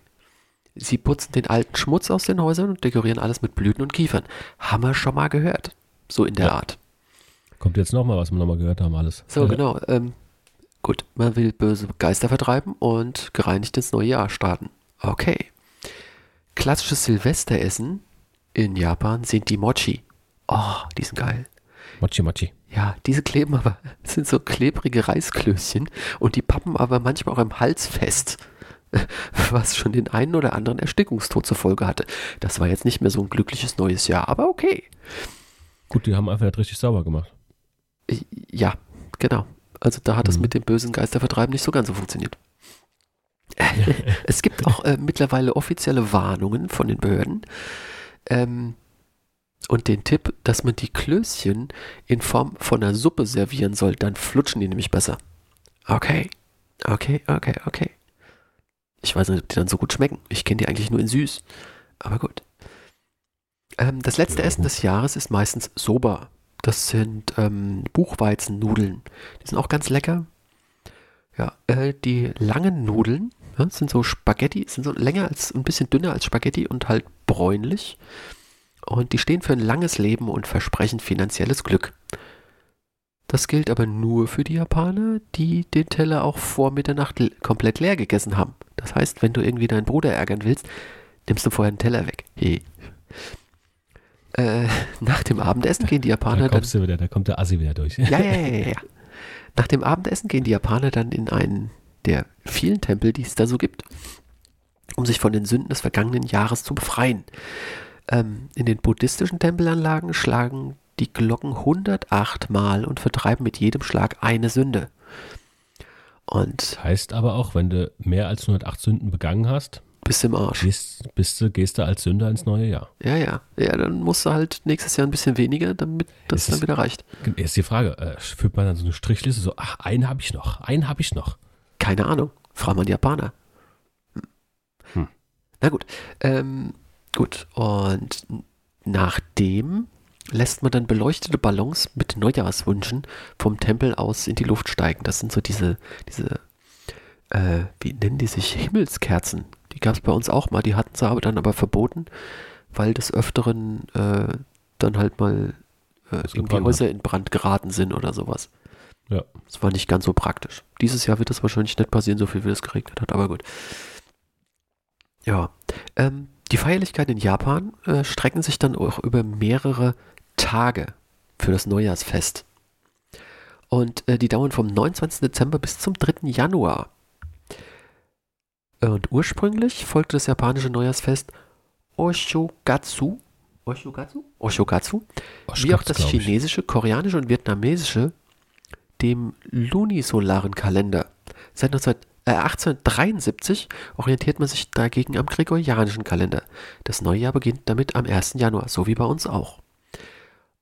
Sie putzen den alten Schmutz aus den Häusern und dekorieren alles mit Blüten und Kiefern. Haben wir schon mal gehört. So in der Ja. Art. Kommt jetzt nochmal, was wir nochmal gehört haben, alles. So, ja. genau. Ähm, gut, man will böse Geister vertreiben und gereinigt ins neue Jahr starten. Okay. Klassisches Silvesteressen in Japan sind die Mochi. Oh, die sind geil. Mochi Mochi. Ja, diese kleben aber, sind so klebrige Reisklößchen und die pappen aber manchmal auch im Hals fest. Was schon den einen oder anderen Erstickungstod zur Folge hatte. Das war jetzt nicht mehr so ein glückliches neues Jahr, aber okay. Gut, die haben einfach nicht richtig sauber gemacht. Ja, genau. Also da hat es Mhm. mit dem bösen Geistervertreiben nicht so ganz so funktioniert. es gibt auch äh, mittlerweile offizielle Warnungen von den Behörden ähm, und den Tipp, dass man die Klößchen in Form von einer Suppe servieren soll. Dann flutschen die nämlich besser. Okay, okay, okay, okay. Ich weiß nicht, ob die dann so gut schmecken. Ich kenne die eigentlich nur in süß. Aber gut. Ähm, das letzte Essen des Jahres ist meistens Soba. Das sind ähm, Buchweizennudeln. Die sind auch ganz lecker. Ja, äh, die langen Nudeln ja, sind so Spaghetti, sind so länger als, ein bisschen dünner als Spaghetti und halt bräunlich. Und die stehen für ein langes Leben und versprechen finanzielles Glück. Das gilt aber nur für die Japaner, die den Teller auch vor Mitternacht komplett leer gegessen haben. Das heißt, wenn du irgendwie deinen Bruder ärgern willst, nimmst du vorher den Teller weg. Hey. Äh, nach dem Abendessen gehen die Da Japaner dann kommst du wieder, da kommt der Assi wieder durch. ja, ja, ja, ja. Nach dem Abendessen gehen die Japaner dann in einen der vielen Tempel, die es da so gibt, um sich von den Sünden des vergangenen Jahres zu befreien. Ähm, in den buddhistischen Tempelanlagen schlagen die Glocken 108 Mal und vertreiben mit jedem Schlag eine Sünde. Und Heißt aber auch, wenn du mehr als 108 Sünden begangen hast, bis im Arsch. gehst, bist du, gehst du als Sünder ins neue Jahr. Ja, ja. Ja, dann musst du halt nächstes Jahr ein bisschen weniger, damit das Ist dann wieder reicht. Jetzt die Frage, äh, führt man dann so eine Strichliste, so, ach, einen habe ich noch, einen habe ich noch. Keine Ahnung. Frag mal die Japaner. Hm. Na gut. Ähm, gut. Und nachdem lässt man dann beleuchtete Ballons mit Neujahrswünschen vom Tempel aus in die Luft steigen. Das sind so diese, diese, äh, wie nennen die sich? Himmelskerzen. Die gab es bei uns auch mal. Die hatten sie aber dann aber verboten, weil des Öfteren äh, dann halt mal äh, gebrannt Häuser in Brand geraten sind oder sowas. Ja. Das war nicht ganz so praktisch. Dieses Jahr wird das wahrscheinlich nicht passieren, so viel wie es geregnet hat, aber gut. Ja. Ähm, die Feierlichkeiten in Japan äh, strecken sich dann auch über mehrere Tage für das Neujahrsfest. Und äh, die dauern vom 29. Dezember bis zum 3. Januar. Und ursprünglich folgte das japanische Neujahrsfest Oshogatsu Oshogatsu? Oshogatsu? Oshkatsu, Wie auch das chinesische, koreanische und vietnamesische dem lunisolaren Kalender. Seit 19, äh, 1873 orientiert man sich dagegen am gregorianischen Kalender. Das neue Jahr beginnt damit am 1. Januar, so wie bei uns auch.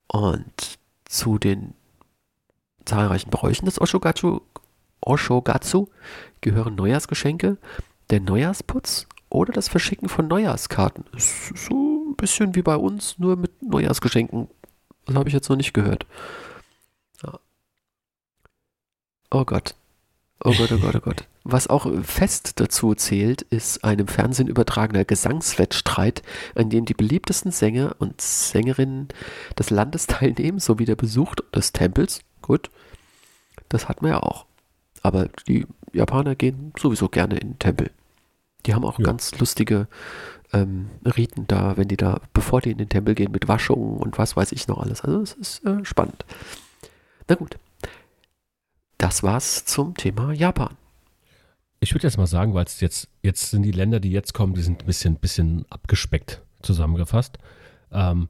Und zu den zahlreichen Bräuchen des Oshogatsu, Oshogatsu gehören Neujahrsgeschenke, der Neujahrsputz oder das Verschicken von Neujahrskarten. So ein bisschen wie bei uns, nur mit Neujahrsgeschenken. Das habe ich jetzt noch nicht gehört. Oh Gott. Oh Gott, oh Gott, oh Gott. Was auch fest dazu zählt, ist ein im Fernsehen übertragener Gesangswettstreit, an dem die beliebtesten Sänger und Sängerinnen des Landes teilnehmen, sowie der Besuch des Tempels. Gut, das hat man ja auch. Aber die Japaner gehen sowieso gerne in den Tempel. Die haben auch Ja. ganz lustige ähm, Riten da, wenn die da, bevor die in den Tempel gehen, mit Waschungen und was weiß ich noch alles. Also es ist äh, spannend. Na gut. Das war's zum Thema Japan. Ich würde jetzt mal sagen, weil es jetzt, jetzt sind die Länder, die jetzt kommen, die sind ein bisschen, bisschen abgespeckt zusammengefasst, ähm,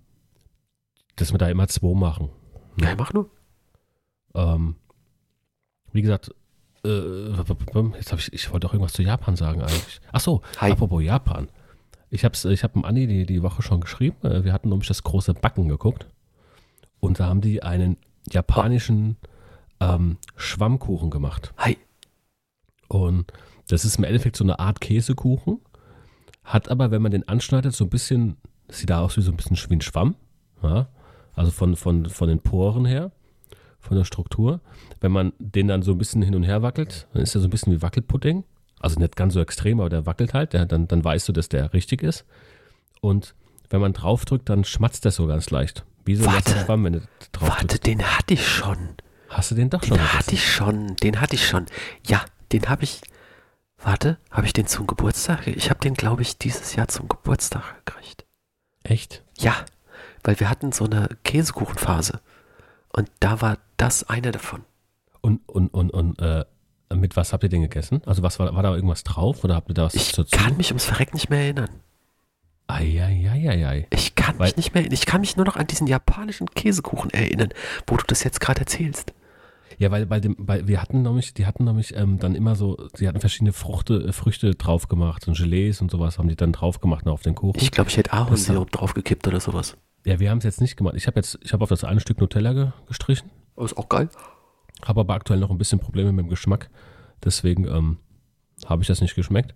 dass wir da immer zwei machen. Ja, mach nur. Ähm, wie gesagt, äh, jetzt habe ich, ich wollte auch irgendwas zu Japan sagen eigentlich. Ach so, Hi. apropos Japan. Ich habe ich hab Andi die, die Woche schon geschrieben. Äh, Wir hatten nämlich das große Backen geguckt. Und da haben die einen japanischen ähm, Schwammkuchen gemacht. Hi. Und das ist im Endeffekt so eine Art Käsekuchen. Hat aber, wenn man den anschneidet, so ein bisschen, sieht da aus wie so ein bisschen wie ein Schwamm. Ja? Also von, von, von den Poren her, von der Struktur. Wenn man den dann so ein bisschen hin und her wackelt, dann ist er so ein bisschen wie Wackelpudding. Also nicht ganz so extrem, aber der wackelt halt. Der, dann, dann weißt du, dass der richtig ist. Und wenn man draufdrückt, dann schmatzt der so ganz leicht. Wie so ein Warte. Schwamm, wenn du drauf Warte, den hatte ich schon. Hast du den doch schon Den hatte ich schon. Den hatte ich schon. Ja, den habe ich. Warte, habe ich den zum Geburtstag? Ich habe den, glaube ich, dieses Jahr zum Geburtstag gekriegt. Echt? Ja, weil wir hatten so eine Käsekuchenphase. Und da war das einer davon. Und, und, und, und äh, mit was habt ihr den gegessen? Also was war, war da irgendwas drauf oder habt ihr da was Ich dazu? kann mich ums Verreck nicht mehr erinnern. Eieieiei. Ich kann Weil- mich nicht mehr erinnern. Ich kann mich nur noch an diesen japanischen Käsekuchen erinnern, wo du das jetzt gerade erzählst. Ja, weil bei dem, bei, wir hatten nämlich, die hatten nämlich ähm, dann immer so, sie hatten verschiedene Fruchte, äh, Früchte drauf gemacht und Gelees und sowas haben die dann drauf gemacht auf den Kuchen. Ich glaube, ich hätte Ahornsirup draufgekippt oder sowas. ja, wir haben es jetzt nicht gemacht. Ich habe jetzt, ich habe auf das eine Stück Nutella ge, gestrichen, Aber ist auch geil. habe aber aktuell noch ein bisschen Probleme mit dem Geschmack. Deswegen ähm, habe ich das nicht geschmeckt.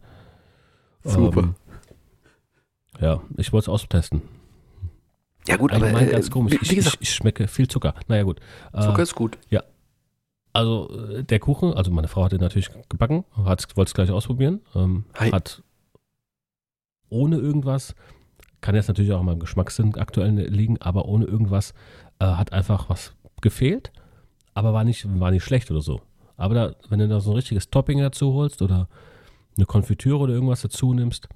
Super. Ähm, ja, ich wollte es austesten. Ja gut, aber Allgemein äh, ganz komisch. wie, Ich, wie gesagt, ich, ich schmecke viel Zucker. Naja, gut. Äh, Zucker ist gut. Also äh, der Kuchen, also meine Frau hat den natürlich gebacken, hat, wollte es gleich ausprobieren, ähm, hat ohne irgendwas, kann jetzt natürlich auch an meinem Geschmackssinn aktuell liegen, aber ohne irgendwas äh, hat einfach was gefehlt, aber war nicht, war nicht schlecht oder so. Aber da, wenn du da so ein richtiges Topping dazu holst oder eine Konfitüre oder irgendwas dazu nimmst,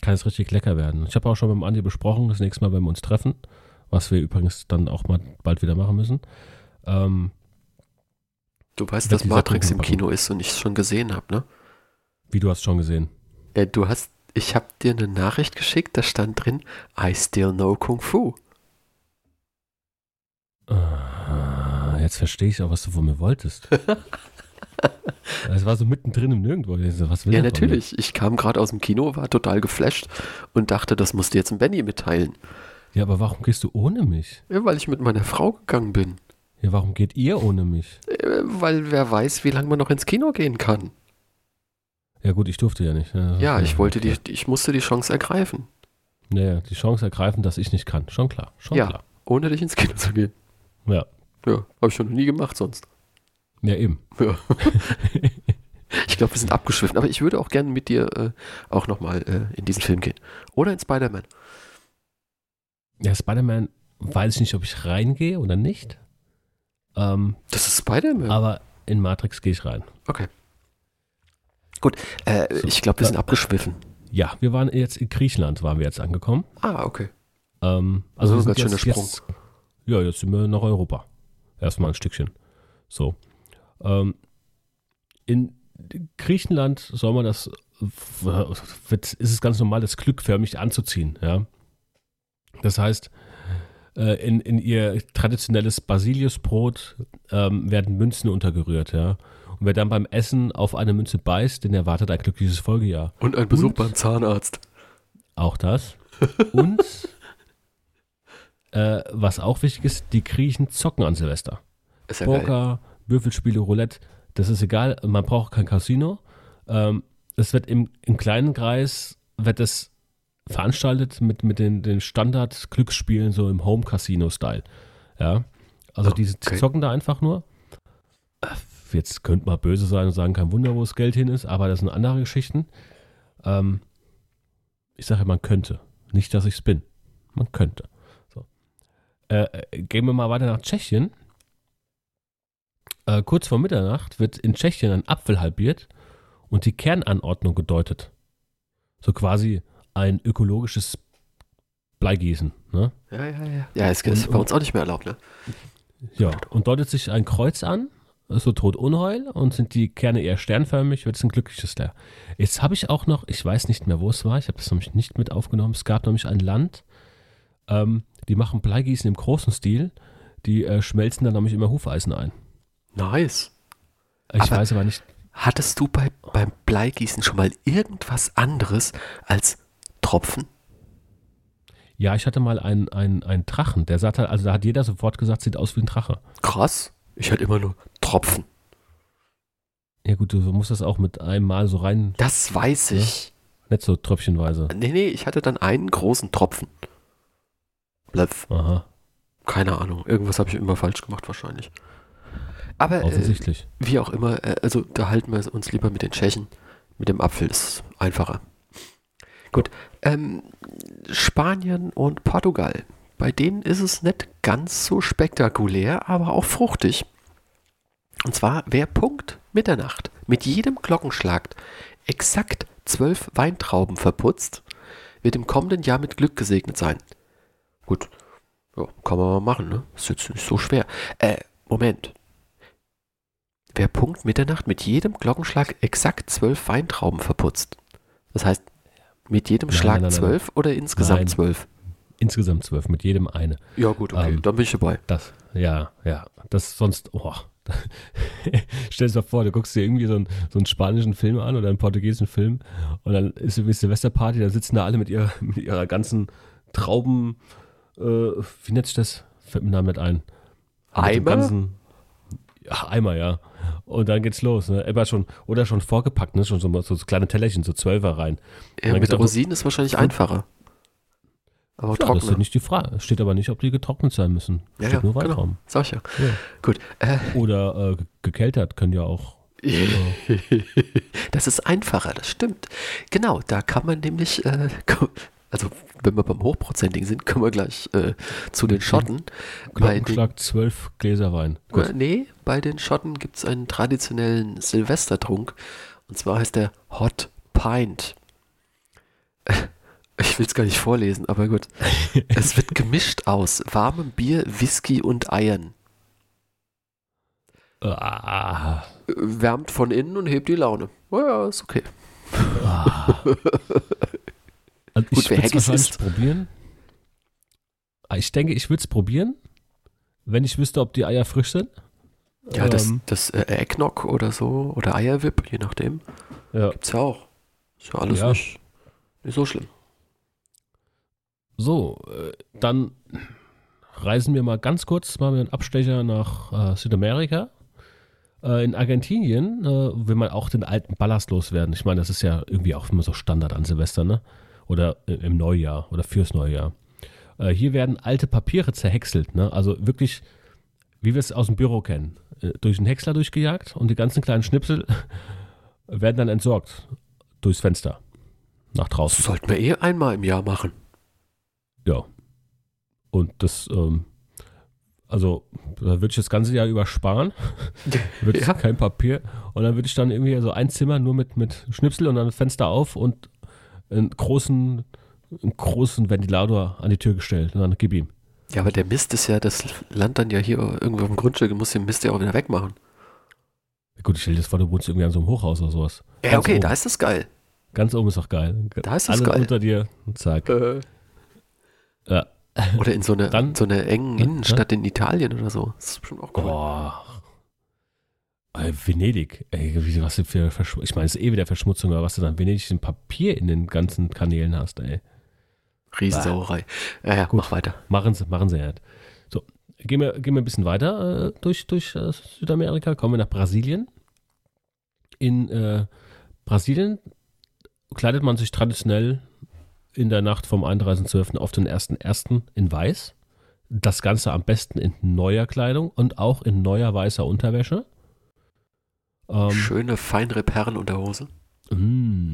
kann es richtig lecker werden. Ich habe auch schon mit dem Andi besprochen, das nächste Mal, wenn wir uns treffen, was wir übrigens dann auch mal bald wieder machen müssen. Ähm, Du weißt, dass Matrix im. Kino ist und ich es schon gesehen habe, ne? wie du hast schon gesehen. Äh, du hast, ich habe dir eine Nachricht geschickt, da stand drin, I still know Kung Fu. Ah, jetzt verstehe ich auch, was du von mir wolltest. Es war so mittendrin im Nirgendwo. Was will Ja, natürlich. Ich kam gerade aus dem Kino, war total geflasht und dachte, das musst du jetzt dem Benny mitteilen. Ja, aber warum gehst du ohne mich? Ja, weil ich mit meiner Frau gegangen bin. Ja, warum geht ihr ohne mich? Äh, weil wer weiß, wie lange man noch ins Kino gehen kann. Ja gut, ich durfte ja nicht. Ja, Ja, ich wollte die, ich musste die Chance ergreifen, Naja, die Chance ergreifen, dass ich nicht kann. Schon klar. Schon Ja. klar. ohne dich ins Kino zu gehen. Ja. Ja, habe ich schon noch nie gemacht sonst. Ja, eben. Ja. ich glaube, wir sind abgeschwiffen, aber ich würde auch gerne mit dir äh, auch nochmal äh, in diesen Film gehen. Oder in Spider-Man. Ja, Spider-Man weiß ich nicht, ob ich reingehe oder nicht. Ähm, Das ist Spider-Man. aber in Matrix gehe ich rein. Okay. Gut, äh, So. ich glaube, wir sind abgeschwiffen. Ja, wir waren jetzt in Griechenland, waren wir jetzt angekommen. Ah, okay. Ähm, Also wir ein ganz schöner jetzt, Sprung. Jetzt, ja, jetzt sind wir nach Europa. Erstmal ein Stückchen. So. Ähm, in Griechenland soll man das, wird, ist es ganz normal, das Glück förmlich anzuziehen. Ja? Das heißt, äh, in, in ihr traditionelles Basiliusbrot ähm, werden Münzen untergerührt, ja. Und wer dann beim Essen auf eine Münze beißt, den erwartet ein glückliches Folgejahr. Und ein Besuch Und- beim Zahnarzt. Auch das. Und äh, was auch wichtig ist, die Griechen zocken an Silvester. Ist ja geil. Poker, Würfelspiele, Roulette, das ist egal, man braucht kein Casino. Ähm, es wird im, im kleinen Kreis, wird es veranstaltet mit, mit den, den Standard-Glücksspielen, so im Home-Casino-Style. Ja, also die, die zocken da einfach nur. Jetzt könnte man böse sein und sagen, kein Wunder, wo das Geld hin ist, aber das sind andere Geschichten. Ähm, ich sage, man könnte. Nicht, dass ich es bin. Man könnte. So. Äh, äh, gehen wir mal weiter nach Tschechien. Äh, kurz vor Mitternacht wird in Tschechien ein Apfel halbiert und die Kernanordnung gedeutet. So quasi ein ökologisches Bleigießen. Ne? Ja, ja, ja. Ja, es ist Und- bei uns auch nicht mehr erlaubt, ne? Ja, und deutet sich ein Kreuz an, so tot Unheil, und sind die Kerne eher sternförmig, wird es ein glückliches Leer. Jetzt habe ich auch noch, ich weiß nicht mehr, wo es war, ich habe das nämlich nicht mit aufgenommen. Es gab nämlich ein Land, ähm, die machen Bleigießen im großen Stil, die äh, schmelzen dann nämlich immer Hufeisen ein. Nice. Ich Aber- weiß aber nicht, Hattest du bei, beim Bleigießen schon mal irgendwas anderes als Tropfen? ja, ich hatte mal einen, einen, einen Drachen, der sah halt, also da hat jeder sofort gesagt, sieht aus wie ein Drache. Krass. Ich hatte immer nur Tropfen. Ja gut, du musst das auch mit einem Mal so rein, Das weiß ich. nicht so tröpfchenweise. Nee, nee, ich hatte dann einen großen Tropfen. Blöff. Aha, Keine Ahnung. Irgendwas habe ich immer falsch gemacht wahrscheinlich. Aber äh, offensichtlich. wie auch immer, äh, also da halten wir uns lieber mit den Tschechen. Mit dem Apfel ist einfacher. Gut. Ähm, Spanien und Portugal. Bei denen ist es nicht ganz so spektakulär, aber auch fruchtig. Und zwar, wer Punkt Mitternacht mit jedem Glockenschlag exakt zwölf Weintrauben verputzt, wird im kommenden Jahr mit Glück gesegnet sein. Gut, ja, kann man mal machen, ne? Ist jetzt nicht so schwer. Äh, Moment. Wer Punkt Mitternacht mit jedem Glockenschlag exakt zwölf Weintrauben verputzt. Das heißt, mit jedem Nein, Schlag nein, nein, zwölf oder insgesamt zwölf? Insgesamt zwölf, mit jedem eine. Ja, gut, okay, Ähm, dann bin ich dabei. Das, ja, ja. Das sonst, oh. Stell dir mal vor, du guckst dir irgendwie so einen, so einen spanischen Film an oder einen portugiesischen Film und dann ist irgendwie Silvesterparty, da sitzen da alle mit ihrer, mit ihrer ganzen Trauben, äh, wie nennt sich das? Fällt mir nicht ein. Eimer? Ganzen, ja, Eimer, ja. Und dann geht's los, ne? Immer schon, oder schon vorgepackt, ne? Schon so, so kleine Tellerchen, so Zwölfer rein. Ja, mit Rosinen ist wahrscheinlich einfacher. Aber Ja, das ist nicht die Frage. Es steht aber nicht, ob die getrocknet sein müssen. Ja, Steht ja, nur genau. Weintrauben. Sag ich ja. Ja. Gut. Äh, Oder äh, ge- gekeltert können ja auch. das ist einfacher, das stimmt. Genau, da kann man nämlich, äh, also wenn wir beim Hochprozentigen sind, kommen wir gleich äh, zu den Schotten. Den, Glockenschlag zwölf Gläser Wein. äh, nee, bei den Schotten gibt es einen traditionellen Silvestertrunk. Und zwar heißt der Hot Pint. Ich will es gar nicht vorlesen, aber gut. es wird gemischt aus warmem Bier, Whisky und Eiern. Ah, Wärmt von innen und hebt die Laune. Oh ja, ist okay. ah. Also Gut, ich würde es wahrscheinlich isst. probieren. Ah, Ich denke, ich würde es probieren, wenn ich wüsste, ob die Eier frisch sind. Ja, das, Ähm, das äh, Eggnog oder so oder Eierwip, je nachdem, ja. gibt's ja auch. Ist ja alles Ja. Nicht, nicht so schlimm. So, äh, dann reisen wir mal ganz kurz, machen wir einen Abstecher nach äh, Südamerika. Äh, in Argentinien äh, will man auch den alten Ballast loswerden. Ich meine, das ist ja irgendwie auch immer so Standard an Silvester, ne? Oder i- im Neujahr oder fürs Neujahr. Äh, hier werden alte Papiere zerhäckselt, ne? Also wirklich, wie wir es aus dem Büro kennen. Äh, durch den Häcksler durchgejagt und die ganzen kleinen Schnipsel werden dann entsorgt. Durchs Fenster. Nach draußen. sollten wir eh einmal im Jahr machen. Ja. Und das, ähm, also, da würde ich das ganze Jahr übersparen. Würde Ja. kein Papier. Und dann würde ich dann irgendwie so ein Zimmer nur mit, mit Schnipsel und dann Fenster auf und einen großen, einen großen Ventilator an die Tür gestellt. Und dann gib ihm. Ja, aber der Mist ist ja, das Land dann ja hier irgendwo auf dem Grundstück, muss den Mist ja auch wieder wegmachen. Gut, ich stell dir das vor, du wohnst irgendwie an so einem Hochhaus oder sowas. Ja, Ganz okay, oben. da ist das geil. Ganz oben ist doch geil. Da ist das Alles geil. unter dir und zack. Äh, Ja. Oder in so einer so einer engen Ja, Innenstadt in Italien oder so. Das ist bestimmt auch cool. Boah. Ey, Venedig. Ey, was für Verschmutzung. Ich meine, es ist eh wieder Verschmutzung, aber was du dann Venedig ein Papier in den ganzen Kanälen hast, ey. Riesensauerei. Ja, ja, Gut. mach weiter. Machen sie, machen sie halt. So, gehen wir, gehen wir ein bisschen weiter äh, durch, durch äh, Südamerika, kommen wir nach Brasilien. In äh, Brasilien kleidet man sich traditionell in der Nacht vom 31.12. auf den 1.1. in weiß. Das Ganze am besten in neuer Kleidung und auch in neuer weißer Unterwäsche. Ähm, Schöne, feinere Perlenunterhose. Mm.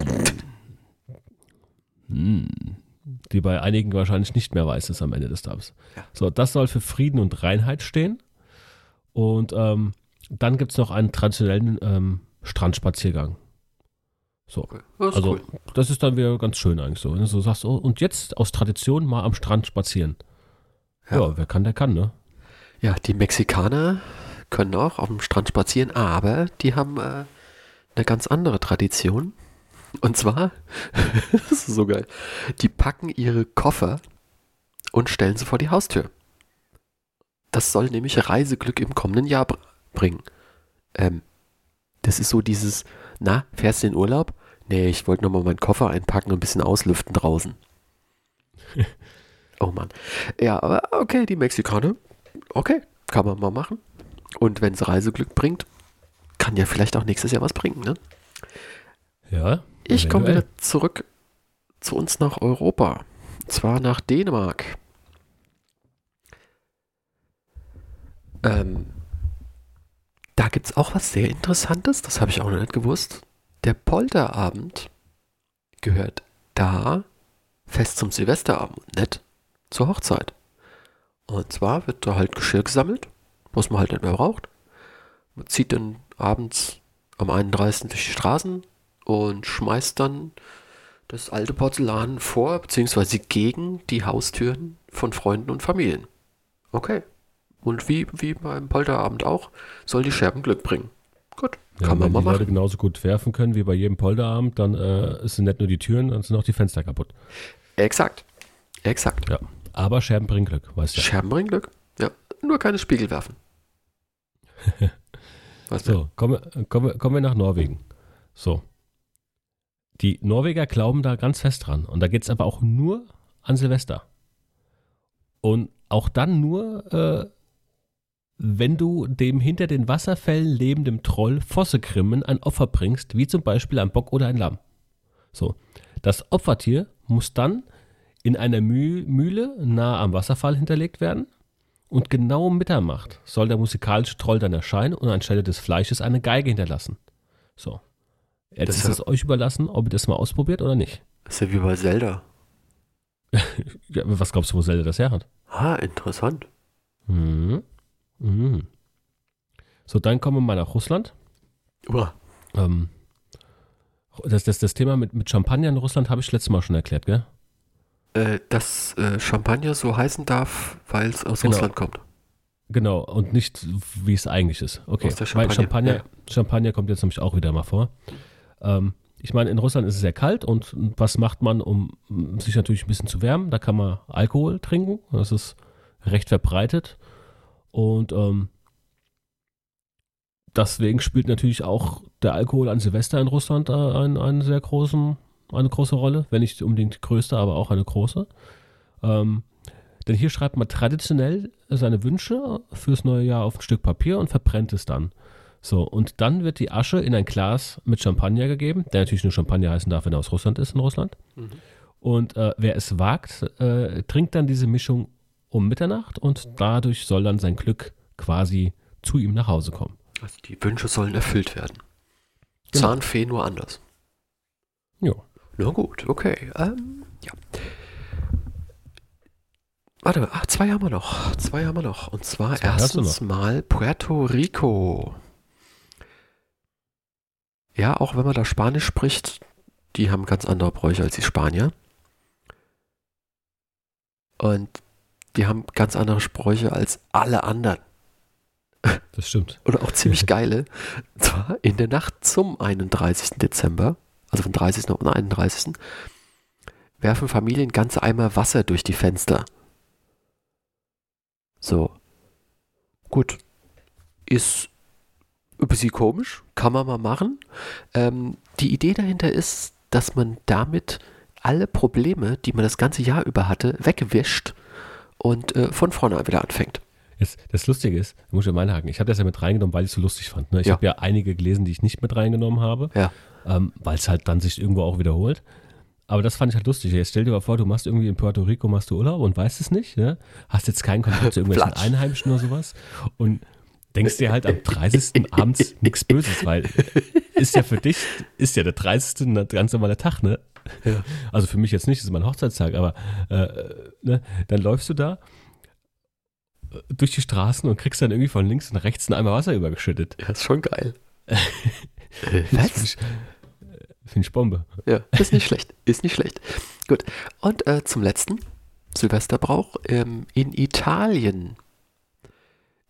Mm. Die bei einigen wahrscheinlich nicht mehr weiß ist am Ende des Tages. Ja. So, das soll für Frieden und Reinheit stehen. Und ähm, dann gibt es noch einen traditionellen ähm, Strandspaziergang. So, Okay. Das ist also cool. das ist dann wieder ganz schön eigentlich so. Wenn du so sagst, oh, und jetzt aus Tradition mal am Strand spazieren. Ja, Ja. wer kann, der kann, ne? Ja, die Mexikaner können auch auf dem Strand spazieren, aber die haben äh, eine ganz andere Tradition. Und zwar, das ist so geil, die packen ihre Koffer und stellen sie vor die Haustür. Das soll nämlich Reiseglück im kommenden Jahr br bringen. Ähm, das ist so dieses, na, fährst du in Urlaub? Nee, ich wollte nochmal meinen Koffer einpacken und ein bisschen auslüften draußen. oh Mann. Ja, aber okay, die Mexikaner, okay, kann man mal machen. Und wenn es Reiseglück bringt, kann ja vielleicht auch nächstes Jahr was bringen, ne? Ja. Ich komme wieder zurück zu uns nach Europa. Und zwar nach Dänemark. Ähm, da gibt es auch was sehr Interessantes, das habe ich auch noch nicht gewusst. Der Polterabend gehört da fest zum Silvesterabend, nicht zur Hochzeit. Und zwar wird da halt Geschirr gesammelt, was man halt nicht mehr braucht. Man zieht dann abends am 31. durch die Straßen und schmeißt dann das alte Porzellan vor, beziehungsweise gegen die Haustüren von Freunden und Familien. Okay. Und wie, wie beim Polterabend auch, soll die Scherben Glück bringen. Gut, Ja, kann man wenn mal die Leute machen. genauso gut werfen können wie bei jedem Polterabend, dann äh, sind nicht nur die Türen, dann sind auch die Fenster kaputt. Exakt. Exakt. Ja. Aber Scherben bringen Glück, weißt du. Scherben bringen Glück. Ja, nur keine Spiegel werfen. Was So, kommen, wir- kommen, kommen wir nach Norwegen. So. Die Norweger glauben da ganz fest dran. Und da geht es aber auch nur an Silvester. Und auch dann nur, äh, wenn du dem hinter den Wasserfällen lebenden Troll Vossekrimmen ein Opfer bringst, wie zum Beispiel ein Bock oder ein Lamm. So. Das Opfertier muss dann in einer Müh Mühle nahe am Wasserfall hinterlegt werden. Und genau um Mitternacht soll der musikalische Troll dann erscheinen und anstelle des Fleisches eine Geige hinterlassen. So. Jetzt Das ist es euch überlassen, ob ihr das mal ausprobiert oder nicht. ist ja wie bei Zelda. Ja, was glaubst du, wo Zelda das her hat? Ah, interessant. Mhm. Mhm. So, dann kommen wir mal nach Russland. Uah. Ähm, das, das, das Thema mit, mit Champagner in Russland habe ich letztes Mal schon erklärt, gell? Äh, dass äh, Champagner so heißen darf, weil es aus Genau. Russland kommt. Genau, und nicht, wie es eigentlich ist. Okay, Aus der weil Champagne, Champagner, ja. Champagner kommt jetzt nämlich auch wieder mal vor. Ähm, ich meine, in Russland ist es sehr kalt und was macht man, um um sich natürlich ein bisschen zu wärmen? Da kann man Alkohol trinken, das ist recht verbreitet. Und ähm, deswegen spielt natürlich auch der Alkohol an Silvester in Russland äh, einen, einen sehr großen, eine große Rolle, wenn nicht unbedingt die größte, aber auch eine große. Ähm, denn hier schreibt man traditionell seine Wünsche fürs neue Jahr auf ein Stück Papier und verbrennt es dann. So, und dann wird die Asche in ein Glas mit Champagner gegeben, der natürlich nur Champagner heißen darf, wenn er aus Russland ist, in Russland. Mhm. Und äh, wer es wagt, äh, trinkt dann diese Mischung um Mitternacht und dadurch soll dann sein Glück quasi zu ihm nach Hause kommen. Also die Wünsche sollen erfüllt werden. Genau. Zahnfee nur anders. Ja. Na gut, okay. Ähm, ja. Warte mal, ach, zwei haben wir noch. Zwei haben wir noch. Und zwar Zwei erstens mal Puerto Rico. Ja, auch wenn man da Spanisch spricht, die haben ganz andere Bräuche als die Spanier. Und die haben ganz andere Sprüche als alle anderen. Das stimmt. Oder auch ziemlich geile. Und zwar in der Nacht zum 31. Dezember, also vom 30. auf den 31. werfen Familien ganze Eimer Wasser durch die Fenster. So. Gut. Ist ein bisschen komisch, kann man mal machen. Ähm, die Idee dahinter ist, dass man damit alle Probleme, die man das ganze Jahr über hatte, wegwischt und äh, von vorne wieder anfängt. Jetzt, das Lustige ist, da muss ich mal einhaken, ich habe das ja mit reingenommen, weil ich es so lustig fand. Ne? Ich Ja. habe ja einige gelesen, die ich nicht mit reingenommen habe, Ja. Ähm, weil es halt dann sich irgendwo auch wiederholt. Aber das fand ich halt lustig. Jetzt stell dir mal vor, du machst irgendwie in Puerto Rico machst du Urlaub und weißt es nicht, ne? hast jetzt keinen Kontakt zu irgendwelchen Platsch. Einheimischen oder sowas und denkst dir halt am 30. abends nichts Böses, weil ist ja für dich, ist ja der 30. ein ganz normaler Tag, ne? Ja. Also für mich jetzt nicht, das ist mein Hochzeitstag, aber äh, ne, dann läufst du da äh, durch die Straßen und kriegst dann irgendwie von links und rechts ein Eimer Wasser übergeschüttet. Ja, ist schon geil. Das finde ich Bombe. Ja, ist nicht schlecht. Ist nicht schlecht. Gut. Und äh, zum letzten Silvesterbrauch. Ähm, in Italien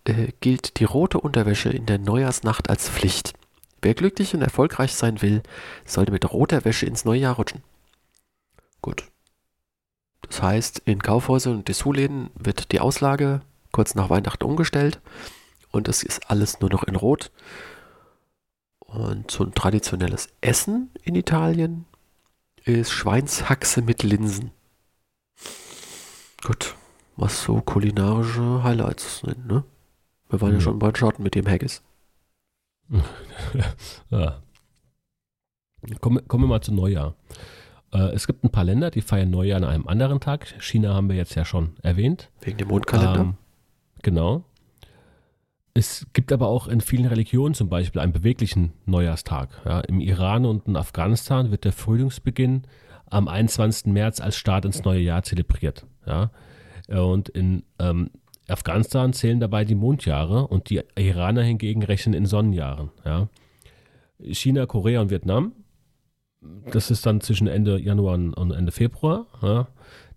äh, gilt die rote Unterwäsche in der Neujahrsnacht als Pflicht. Wer glücklich und erfolgreich sein will, sollte mit roter Wäsche ins neue Jahr rutschen. Gut. Das heißt, in Kaufhäusern und Dessous-Läden wird die Auslage kurz nach Weihnachten umgestellt und es ist alles nur noch in Rot. Und so ein traditionelles Essen in Italien ist Schweinshaxe mit Linsen. Gut, was so kulinarische Highlights sind, ne? Wir waren ja, Ja. schon bei Schotten mit dem Haggis. Ja. Kommen, kommen wir mal zu Neujahr. Äh, es gibt ein paar Länder, die feiern Neujahr an einem anderen Tag. China haben wir jetzt ja schon erwähnt. Wegen dem Mondkalender. Ähm, genau. Es gibt aber auch in vielen Religionen zum Beispiel einen beweglichen Neujahrstag. Ja, Im Iran und in Afghanistan wird der Frühlingsbeginn am 21. März als Start ins neue Jahr zelebriert. Ja. Und in ähm, Afghanistan zählen dabei die Mondjahre und die Iraner hingegen rechnen in Sonnenjahren. Ja. China, Korea und Vietnam, das ist dann zwischen Ende Januar und Ende Februar. Ja.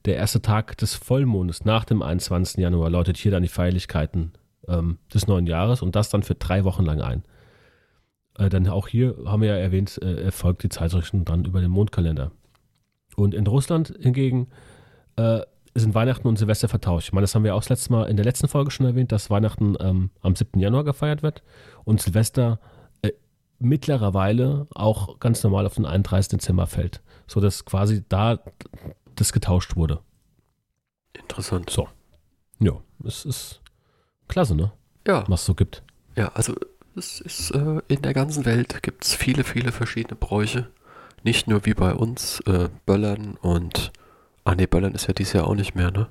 Der erste Tag des Vollmondes nach dem 21. Januar läutet hier dann die Feierlichkeiten ähm, des neuen Jahres und das dann für drei Wochen lang ein. Äh, dann auch hier haben wir ja erwähnt, äh, erfolgt die Zeitrichtung dann über den Mondkalender. Und in Russland hingegen äh, sind Weihnachten und Silvester vertauscht. Ich meine, das haben wir auch das letzte Mal in der letzten Folge schon erwähnt, dass Weihnachten ähm, am 7. Januar gefeiert wird und Silvester äh, mittlerweile auch ganz normal auf den 31. Dezember fällt, sodass quasi da das getauscht wurde. Interessant. So. Ja, es ist klasse, ne? Ja, Was es so gibt. ja, also es ist äh, in der ganzen Welt gibt es viele, viele verschiedene Bräuche. Nicht nur wie bei uns, äh, Böllern und Ah ne, Böllern ist ja dieses Jahr auch nicht mehr, ne?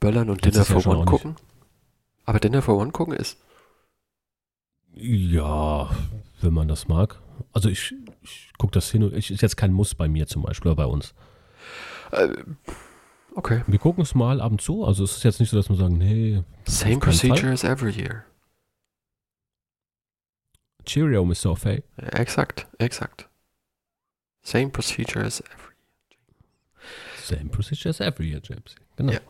Böllern und Dinner for schon One nicht. gucken. Aber Dinner for One gucken ist. Ja, wenn man das mag. Also ich, ich gucke das hin und ich ist jetzt kein Muss bei mir zum Beispiel oder bei uns. Äh, okay. Wir gucken es mal ab und zu. Also es ist jetzt nicht so, dass wir sagen, nee, Same procedure as every year. Cheerio, Mr. Fay. Ja, exakt, exakt. Same procedure as every. Same procedure as every year, James. Genau. Ja.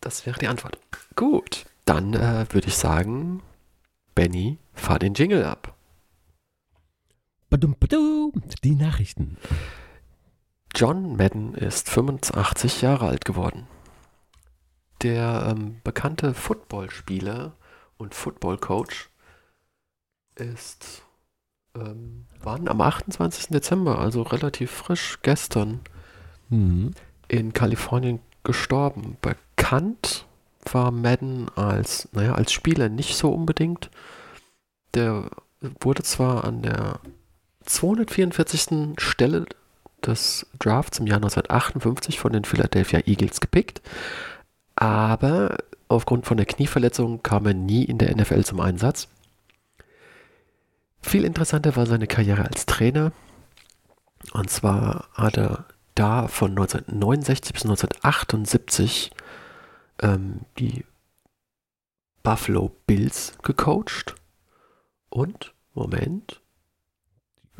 Das wäre die Antwort. Gut, dann äh, würde ich sagen, Benny, fahr den Jingle ab. Badum, badum, die Nachrichten. John Madden ist 85 Jahre alt geworden. Der ähm, bekannte Footballspieler und Footballcoach ist ähm, wann? Am 28. Dezember, also relativ frisch gestern, Mhm. in Kalifornien gestorben. Bekannt war Madden als, naja, als Spieler nicht so unbedingt. Der wurde zwar an der 244. Stelle des Drafts im Jahr 1958 von den Philadelphia Eagles gepickt, aber aufgrund von der Knieverletzung kam er nie in der NFL zum Einsatz. Viel interessanter war seine Karriere als Trainer. Und zwar hat er da von 1969 bis 1978 ähm, die Buffalo Bills gecoacht. Und, Moment,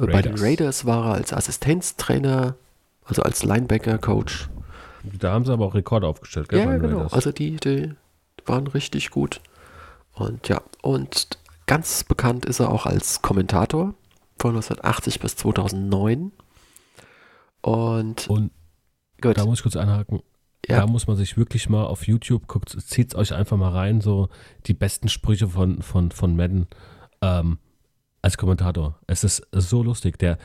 bei den Raiders. Raiders war er als Assistenztrainer, also als Linebacker-Coach. Da haben sie aber auch Rekorde aufgestellt, gell? Ja, genau. Raiders. Also die, die waren richtig gut. Und ja, und ganz bekannt ist er auch als Kommentator von 1980 bis 2009. Und Und gut, da muss ich kurz einhaken. Ja. Da muss man sich wirklich mal auf YouTube guckt, zieht euch einfach mal rein, so die besten Sprüche von, von, von Madden ähm, als Kommentator. Es ist so lustig. Der,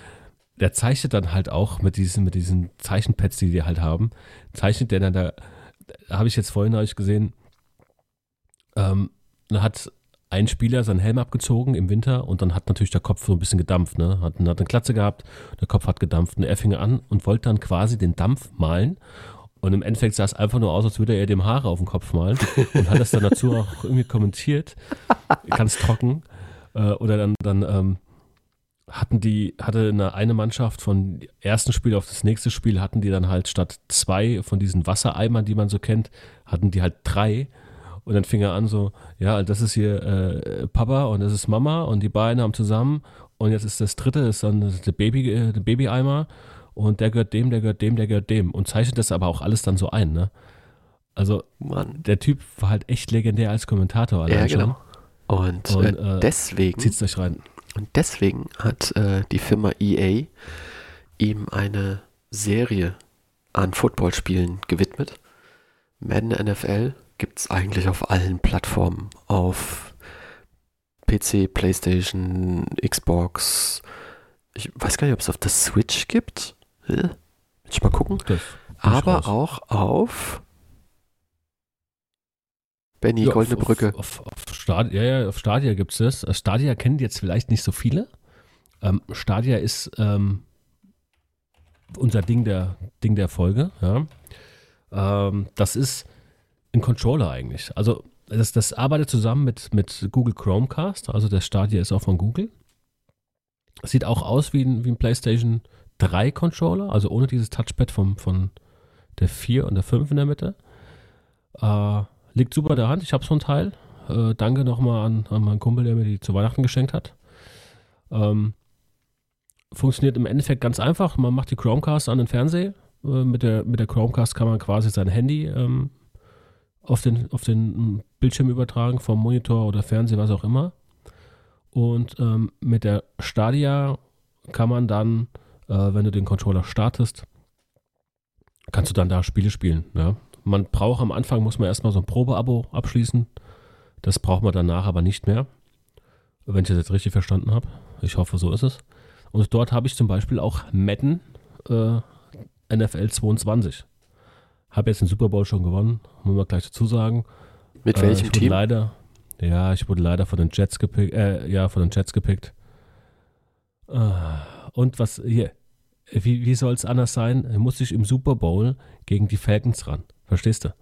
der zeichnet dann halt auch mit diesen, mit diesen Zeichenpads, die die halt haben, zeichnet der dann da, da habe ich jetzt vorhin euch gesehen, ähm, da hat ein Spieler seinen Helm abgezogen im Winter und dann hat natürlich der Kopf so ein bisschen gedampft, ne? Hat, hat eine Klatze gehabt, der Kopf hat gedampft und er fing an und wollte dann quasi den Dampf malen und im Endeffekt sah es einfach nur aus, als würde er dem Haare auf den Kopf malen und hat das dann dazu auch irgendwie kommentiert, ganz trocken. Äh, oder dann, dann ähm, hatten die, hatte eine, eine Mannschaft von ersten Spiel auf das nächste Spiel, hatten die dann halt statt zwei von diesen Wassereimern, die man so kennt, hatten die halt drei. Und dann fing er an so, ja, das ist hier äh, Papa und das ist Mama und die beiden haben zusammen und jetzt ist das dritte, ist dann der Baby, äh, der Babyeimer und der gehört dem, der gehört dem, der gehört dem und zeichnet das aber auch alles dann so ein, ne? Also Mann. der Typ war halt echt legendär als Kommentator. Ja, genau. Und, und äh, deswegen zieht's euch rein. Und deswegen hat äh, die Firma EA ihm eine Serie an Footballspielen gewidmet. Madden NFL gibt es eigentlich auf allen Plattformen. Auf PC, PlayStation, Xbox. Ich weiß gar nicht, ob es auf der Switch gibt. Will ich mal gucken. Aber raus. auch auf Benny, ja, Goldene auf, Brücke. Auf, auf, auf Stadia, ja, auf Stadia gibt es das. Äh, Stadia kennen jetzt vielleicht nicht so viele. Ähm, Stadia ist ähm, unser Ding der, Ding der Folge. Ja. Ähm, das ist ein Controller eigentlich. Also das, das arbeitet zusammen mit, mit Google Chromecast. Also der Stadia ist auch von Google. Sieht auch aus wie ein, wie ein PlayStation 3 Controller, also ohne dieses Touchpad vom, von der 4 und der 5 in der Mitte. Äh, liegt super der Hand. Ich habe so ein Teil. Äh, danke nochmal an, an meinen Kumpel, der mir die zu Weihnachten geschenkt hat. Ähm, funktioniert im Endeffekt ganz einfach. Man macht die Chromecast an den Fernseher. Äh, mit, der, mit der Chromecast kann man quasi sein Handy ähm, auf, den, auf den Bildschirm übertragen, vom Monitor oder Fernseher, was auch immer. Und ähm, mit der Stadia kann man dann, äh, wenn du den Controller startest, kannst du dann da Spiele spielen. Ja? Man braucht am Anfang, muss man erstmal so ein Probeabo abschließen. Das braucht man danach aber nicht mehr. Wenn ich das jetzt richtig verstanden habe. Ich hoffe, so ist es. Und dort habe ich zum Beispiel auch Madden äh, NFL 22. Habe jetzt den Super Bowl schon gewonnen, muss man gleich dazu sagen. Mit welchem äh, Team? Leider, ja, ich wurde leider von den Jets gepickt, äh, ja, von den Jets gepickt. Äh, und was hier, wie, wie soll es anders sein? Musste ich im Super Bowl gegen die Falcons ran. Verstehst du?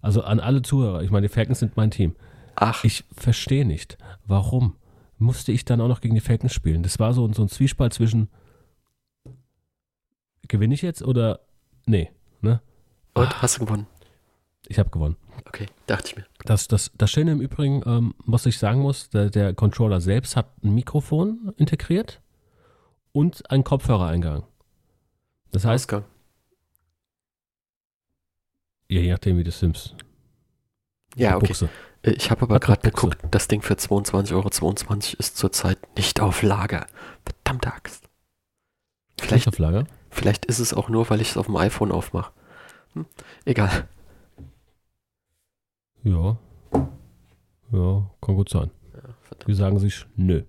Also an alle Zuhörer, ich meine, die Falcons sind mein Team. Ach. Ich verstehe nicht, warum musste ich dann auch noch gegen die Falcons spielen. Das war so, so ein Zwiespalt zwischen gewinne ich jetzt oder nee, ne? Und hast du gewonnen? Ich habe gewonnen. Okay, dachte ich mir. Das, das, das Schöne im Übrigen, ähm, was ich sagen muss, der, der Controller selbst hat ein Mikrofon integriert und einen Kopfhörereingang. Das heißt, Ausgang. Ja, je nachdem, wie du sims. Ja, okay. Buchse. Äh, ich habe aber gerade geguckt, das Ding für 22,22 Euro 22 ist zurzeit nicht auf Lager. Verdammte Axt. Vielleicht, auf Lager? vielleicht ist es auch nur, weil ich es auf dem iPhone aufmache. Hm, egal. Ja. Ja, kann gut sein. Ja, Wir sagen sich nö.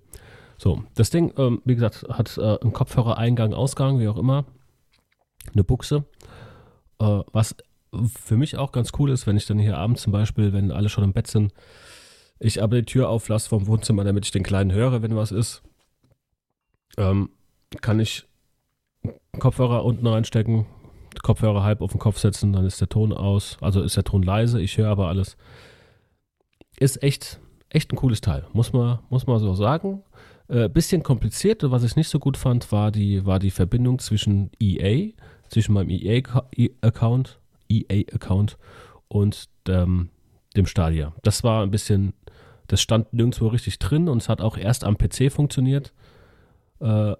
So, das Ding, ähm, wie gesagt, hat äh, einen Kopfhörer-Eingang, Ausgang, wie auch immer. Eine Buchse. Äh, was für mich auch ganz cool ist, wenn ich dann hier abends zum Beispiel, wenn alle schon im Bett sind, ich aber die Tür auflasse vom Wohnzimmer, damit ich den Kleinen höre, wenn was ist, ähm, kann ich Kopfhörer unten reinstecken, Kopfhörer halb auf den Kopf setzen, dann ist der Ton aus, also ist der Ton leise, ich höre aber alles. Ist echt, echt ein cooles Teil, muss man, muss man so sagen. Äh, bisschen kompliziert, was ich nicht so gut fand, war die, war die Verbindung zwischen EA, zwischen meinem EA-Account EA-Account und ähm, dem Stadia. Das war ein bisschen, das stand nirgendwo richtig drin und es hat auch erst am PC funktioniert. Äh,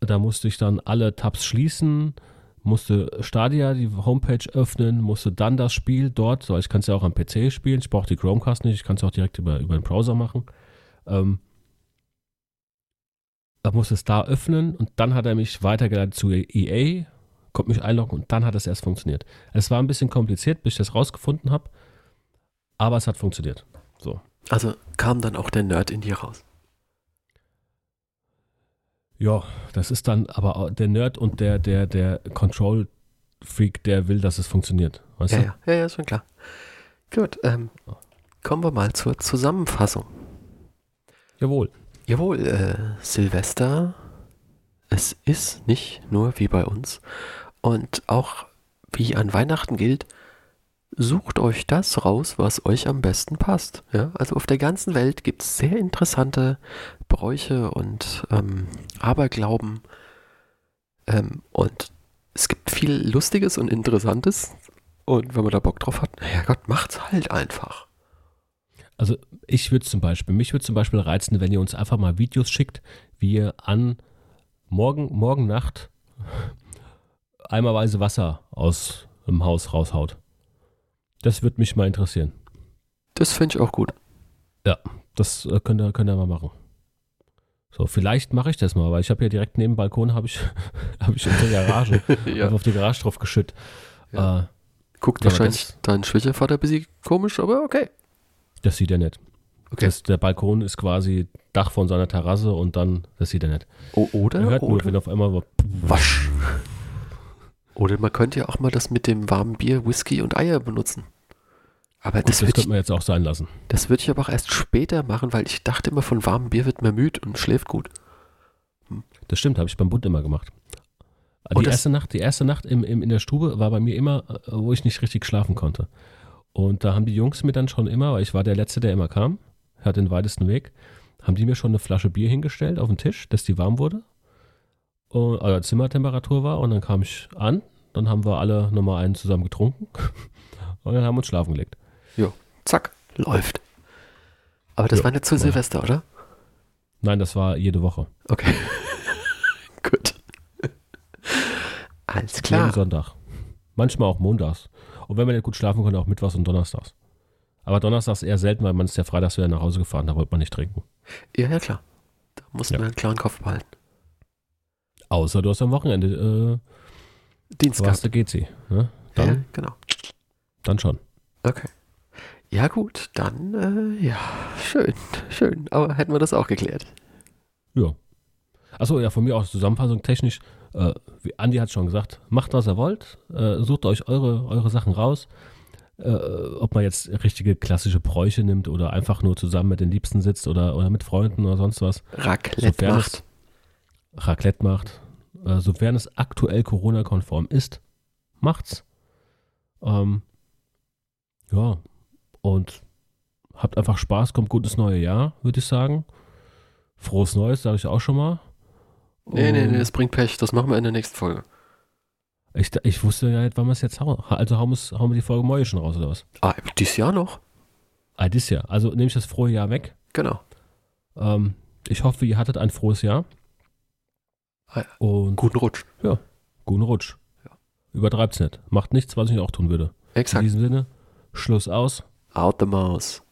da musste ich dann alle Tabs schließen, musste Stadia die Homepage öffnen, musste dann das Spiel dort, so ich kann es ja auch am PC spielen, ich brauche die Chromecast nicht, ich kann es auch direkt über, über den Browser machen. Ähm, er musste es da öffnen und dann hat er mich weitergeleitet zu EA konnte mich einloggen und dann hat es erst funktioniert. Es war ein bisschen kompliziert, bis ich das rausgefunden habe, aber es hat funktioniert. So. Also kam dann auch der Nerd in dir raus. Ja, das ist dann aber der Nerd und der, der, der Control-Freak, der will, dass es funktioniert. Weißt Ja, du? ja, ja, ja, ist schon klar. Gut, ähm, kommen wir mal zur Zusammenfassung. Jawohl. Jawohl, äh, Silvester, es ist nicht nur wie bei uns. Und auch wie an Weihnachten gilt, sucht euch das raus, was euch am besten passt. Ja? Also auf der ganzen Welt gibt es sehr interessante Bräuche und ähm, Aberglauben. Ähm, und es gibt viel Lustiges und Interessantes. Und wenn man da Bock drauf hat, naja Gott, macht's halt einfach. Also ich würde zum Beispiel, mich würde zum Beispiel reizen, wenn ihr uns einfach mal Videos schickt, wie ihr an morgen, morgen Nacht eimerweise Wasser aus dem Haus raushaut. Das würde mich mal interessieren. Das finde ich auch gut. Das äh, könnt, ihr, könnt ihr mal machen. So, vielleicht mache ich das mal, weil ich habe ja direkt neben dem Balkon habe ich, hab ich unsere Garage, ja. auf die Garage drauf geschüttet. Ja. Äh, Guckt Ja, wahrscheinlich das- dein Schwiegervater ein bisschen komisch, aber okay. das sieht er nicht. Okay. Das, der Balkon ist quasi Dach von seiner Terrasse und dann, das sieht er nicht. O oder, Er hört nur, oder wenn auf einmal wasch. Oder man könnte ja auch mal das mit dem warmen Bier, Whisky und Eier benutzen. Aber Gut, das, das würde könnte man jetzt auch sein lassen. das würd ich aber auch erst später machen, weil ich dachte immer, von warmem Bier wird man müde und schläft gut. Das stimmt, habe ich beim Bund immer gemacht. Die Und erste Nacht, die erste Nacht im, im, in der Stube war bei mir immer, äh, wo ich nicht richtig schlafen konnte. Und da haben die Jungs mir dann schon immer, weil ich war der Letzte, der immer kam, hat den weitesten Weg, haben die mir schon eine Flasche Bier hingestellt auf den Tisch, dass die warm wurde. Und, also Zimmertemperatur war und dann kam ich an, dann haben wir alle nochmal einen zusammen getrunken und dann haben wir uns schlafen gelegt. Zack, läuft. Aber das Ja, war nicht zu. Silvester, oder? Nein, das war jede Woche. Okay. gut. Alles Jeden klar. Sonntag. Manchmal auch montags. Und wenn man nicht gut schlafen konnte, auch mittwochs und donnerstags. Aber donnerstags eher selten, weil man ist ja freitags wieder nach Hause gefahren, da wollte man nicht trinken. Ja, ja, klar. Da muss Ja. man einen klaren Kopf behalten. Außer du hast am Wochenende, äh, Dienst eine GC. Ne? Dann, Ja, genau. dann schon. Okay. Ja, gut, dann, äh, ja, schön, schön. Aber hätten wir das auch geklärt. Ja. Achso, ja, von mir aus Zusammenfassung technisch. Äh, wie Andi hat schon gesagt, macht was ihr wollt, äh, sucht euch eure, eure Sachen raus. Äh, ob man jetzt richtige klassische Bräuche nimmt oder einfach nur zusammen mit den Liebsten sitzt oder, oder mit Freunden oder sonst was. Raclette Sofern macht. es Raclette macht, äh, sofern es aktuell Corona-konform ist, macht's. Ähm, ja, und habt einfach Spaß, kommt gut ins neue Jahr, würde ich sagen. Frohes Neues, sage ich auch schon mal. Nee, nee, nee, das bringt Pech. Das machen wir in der nächsten Folge. Ich, ich wusste ja nicht, wann wir es jetzt hauen. Also hauen, hauen wir die Folge morgen schon raus, oder was? Ah, dieses Jahr noch? Ah, dieses Jahr. Also nehme ich das frohe Jahr weg. Genau. Ähm, ich hoffe, ihr hattet ein frohes Jahr. Ah ja. Und Guten Rutsch. guten Rutsch. Ja. Übertreibt's nicht. Macht nichts, was ich auch tun würde. In Exakt. diesem Sinne, Schluss aus. Out the mouse.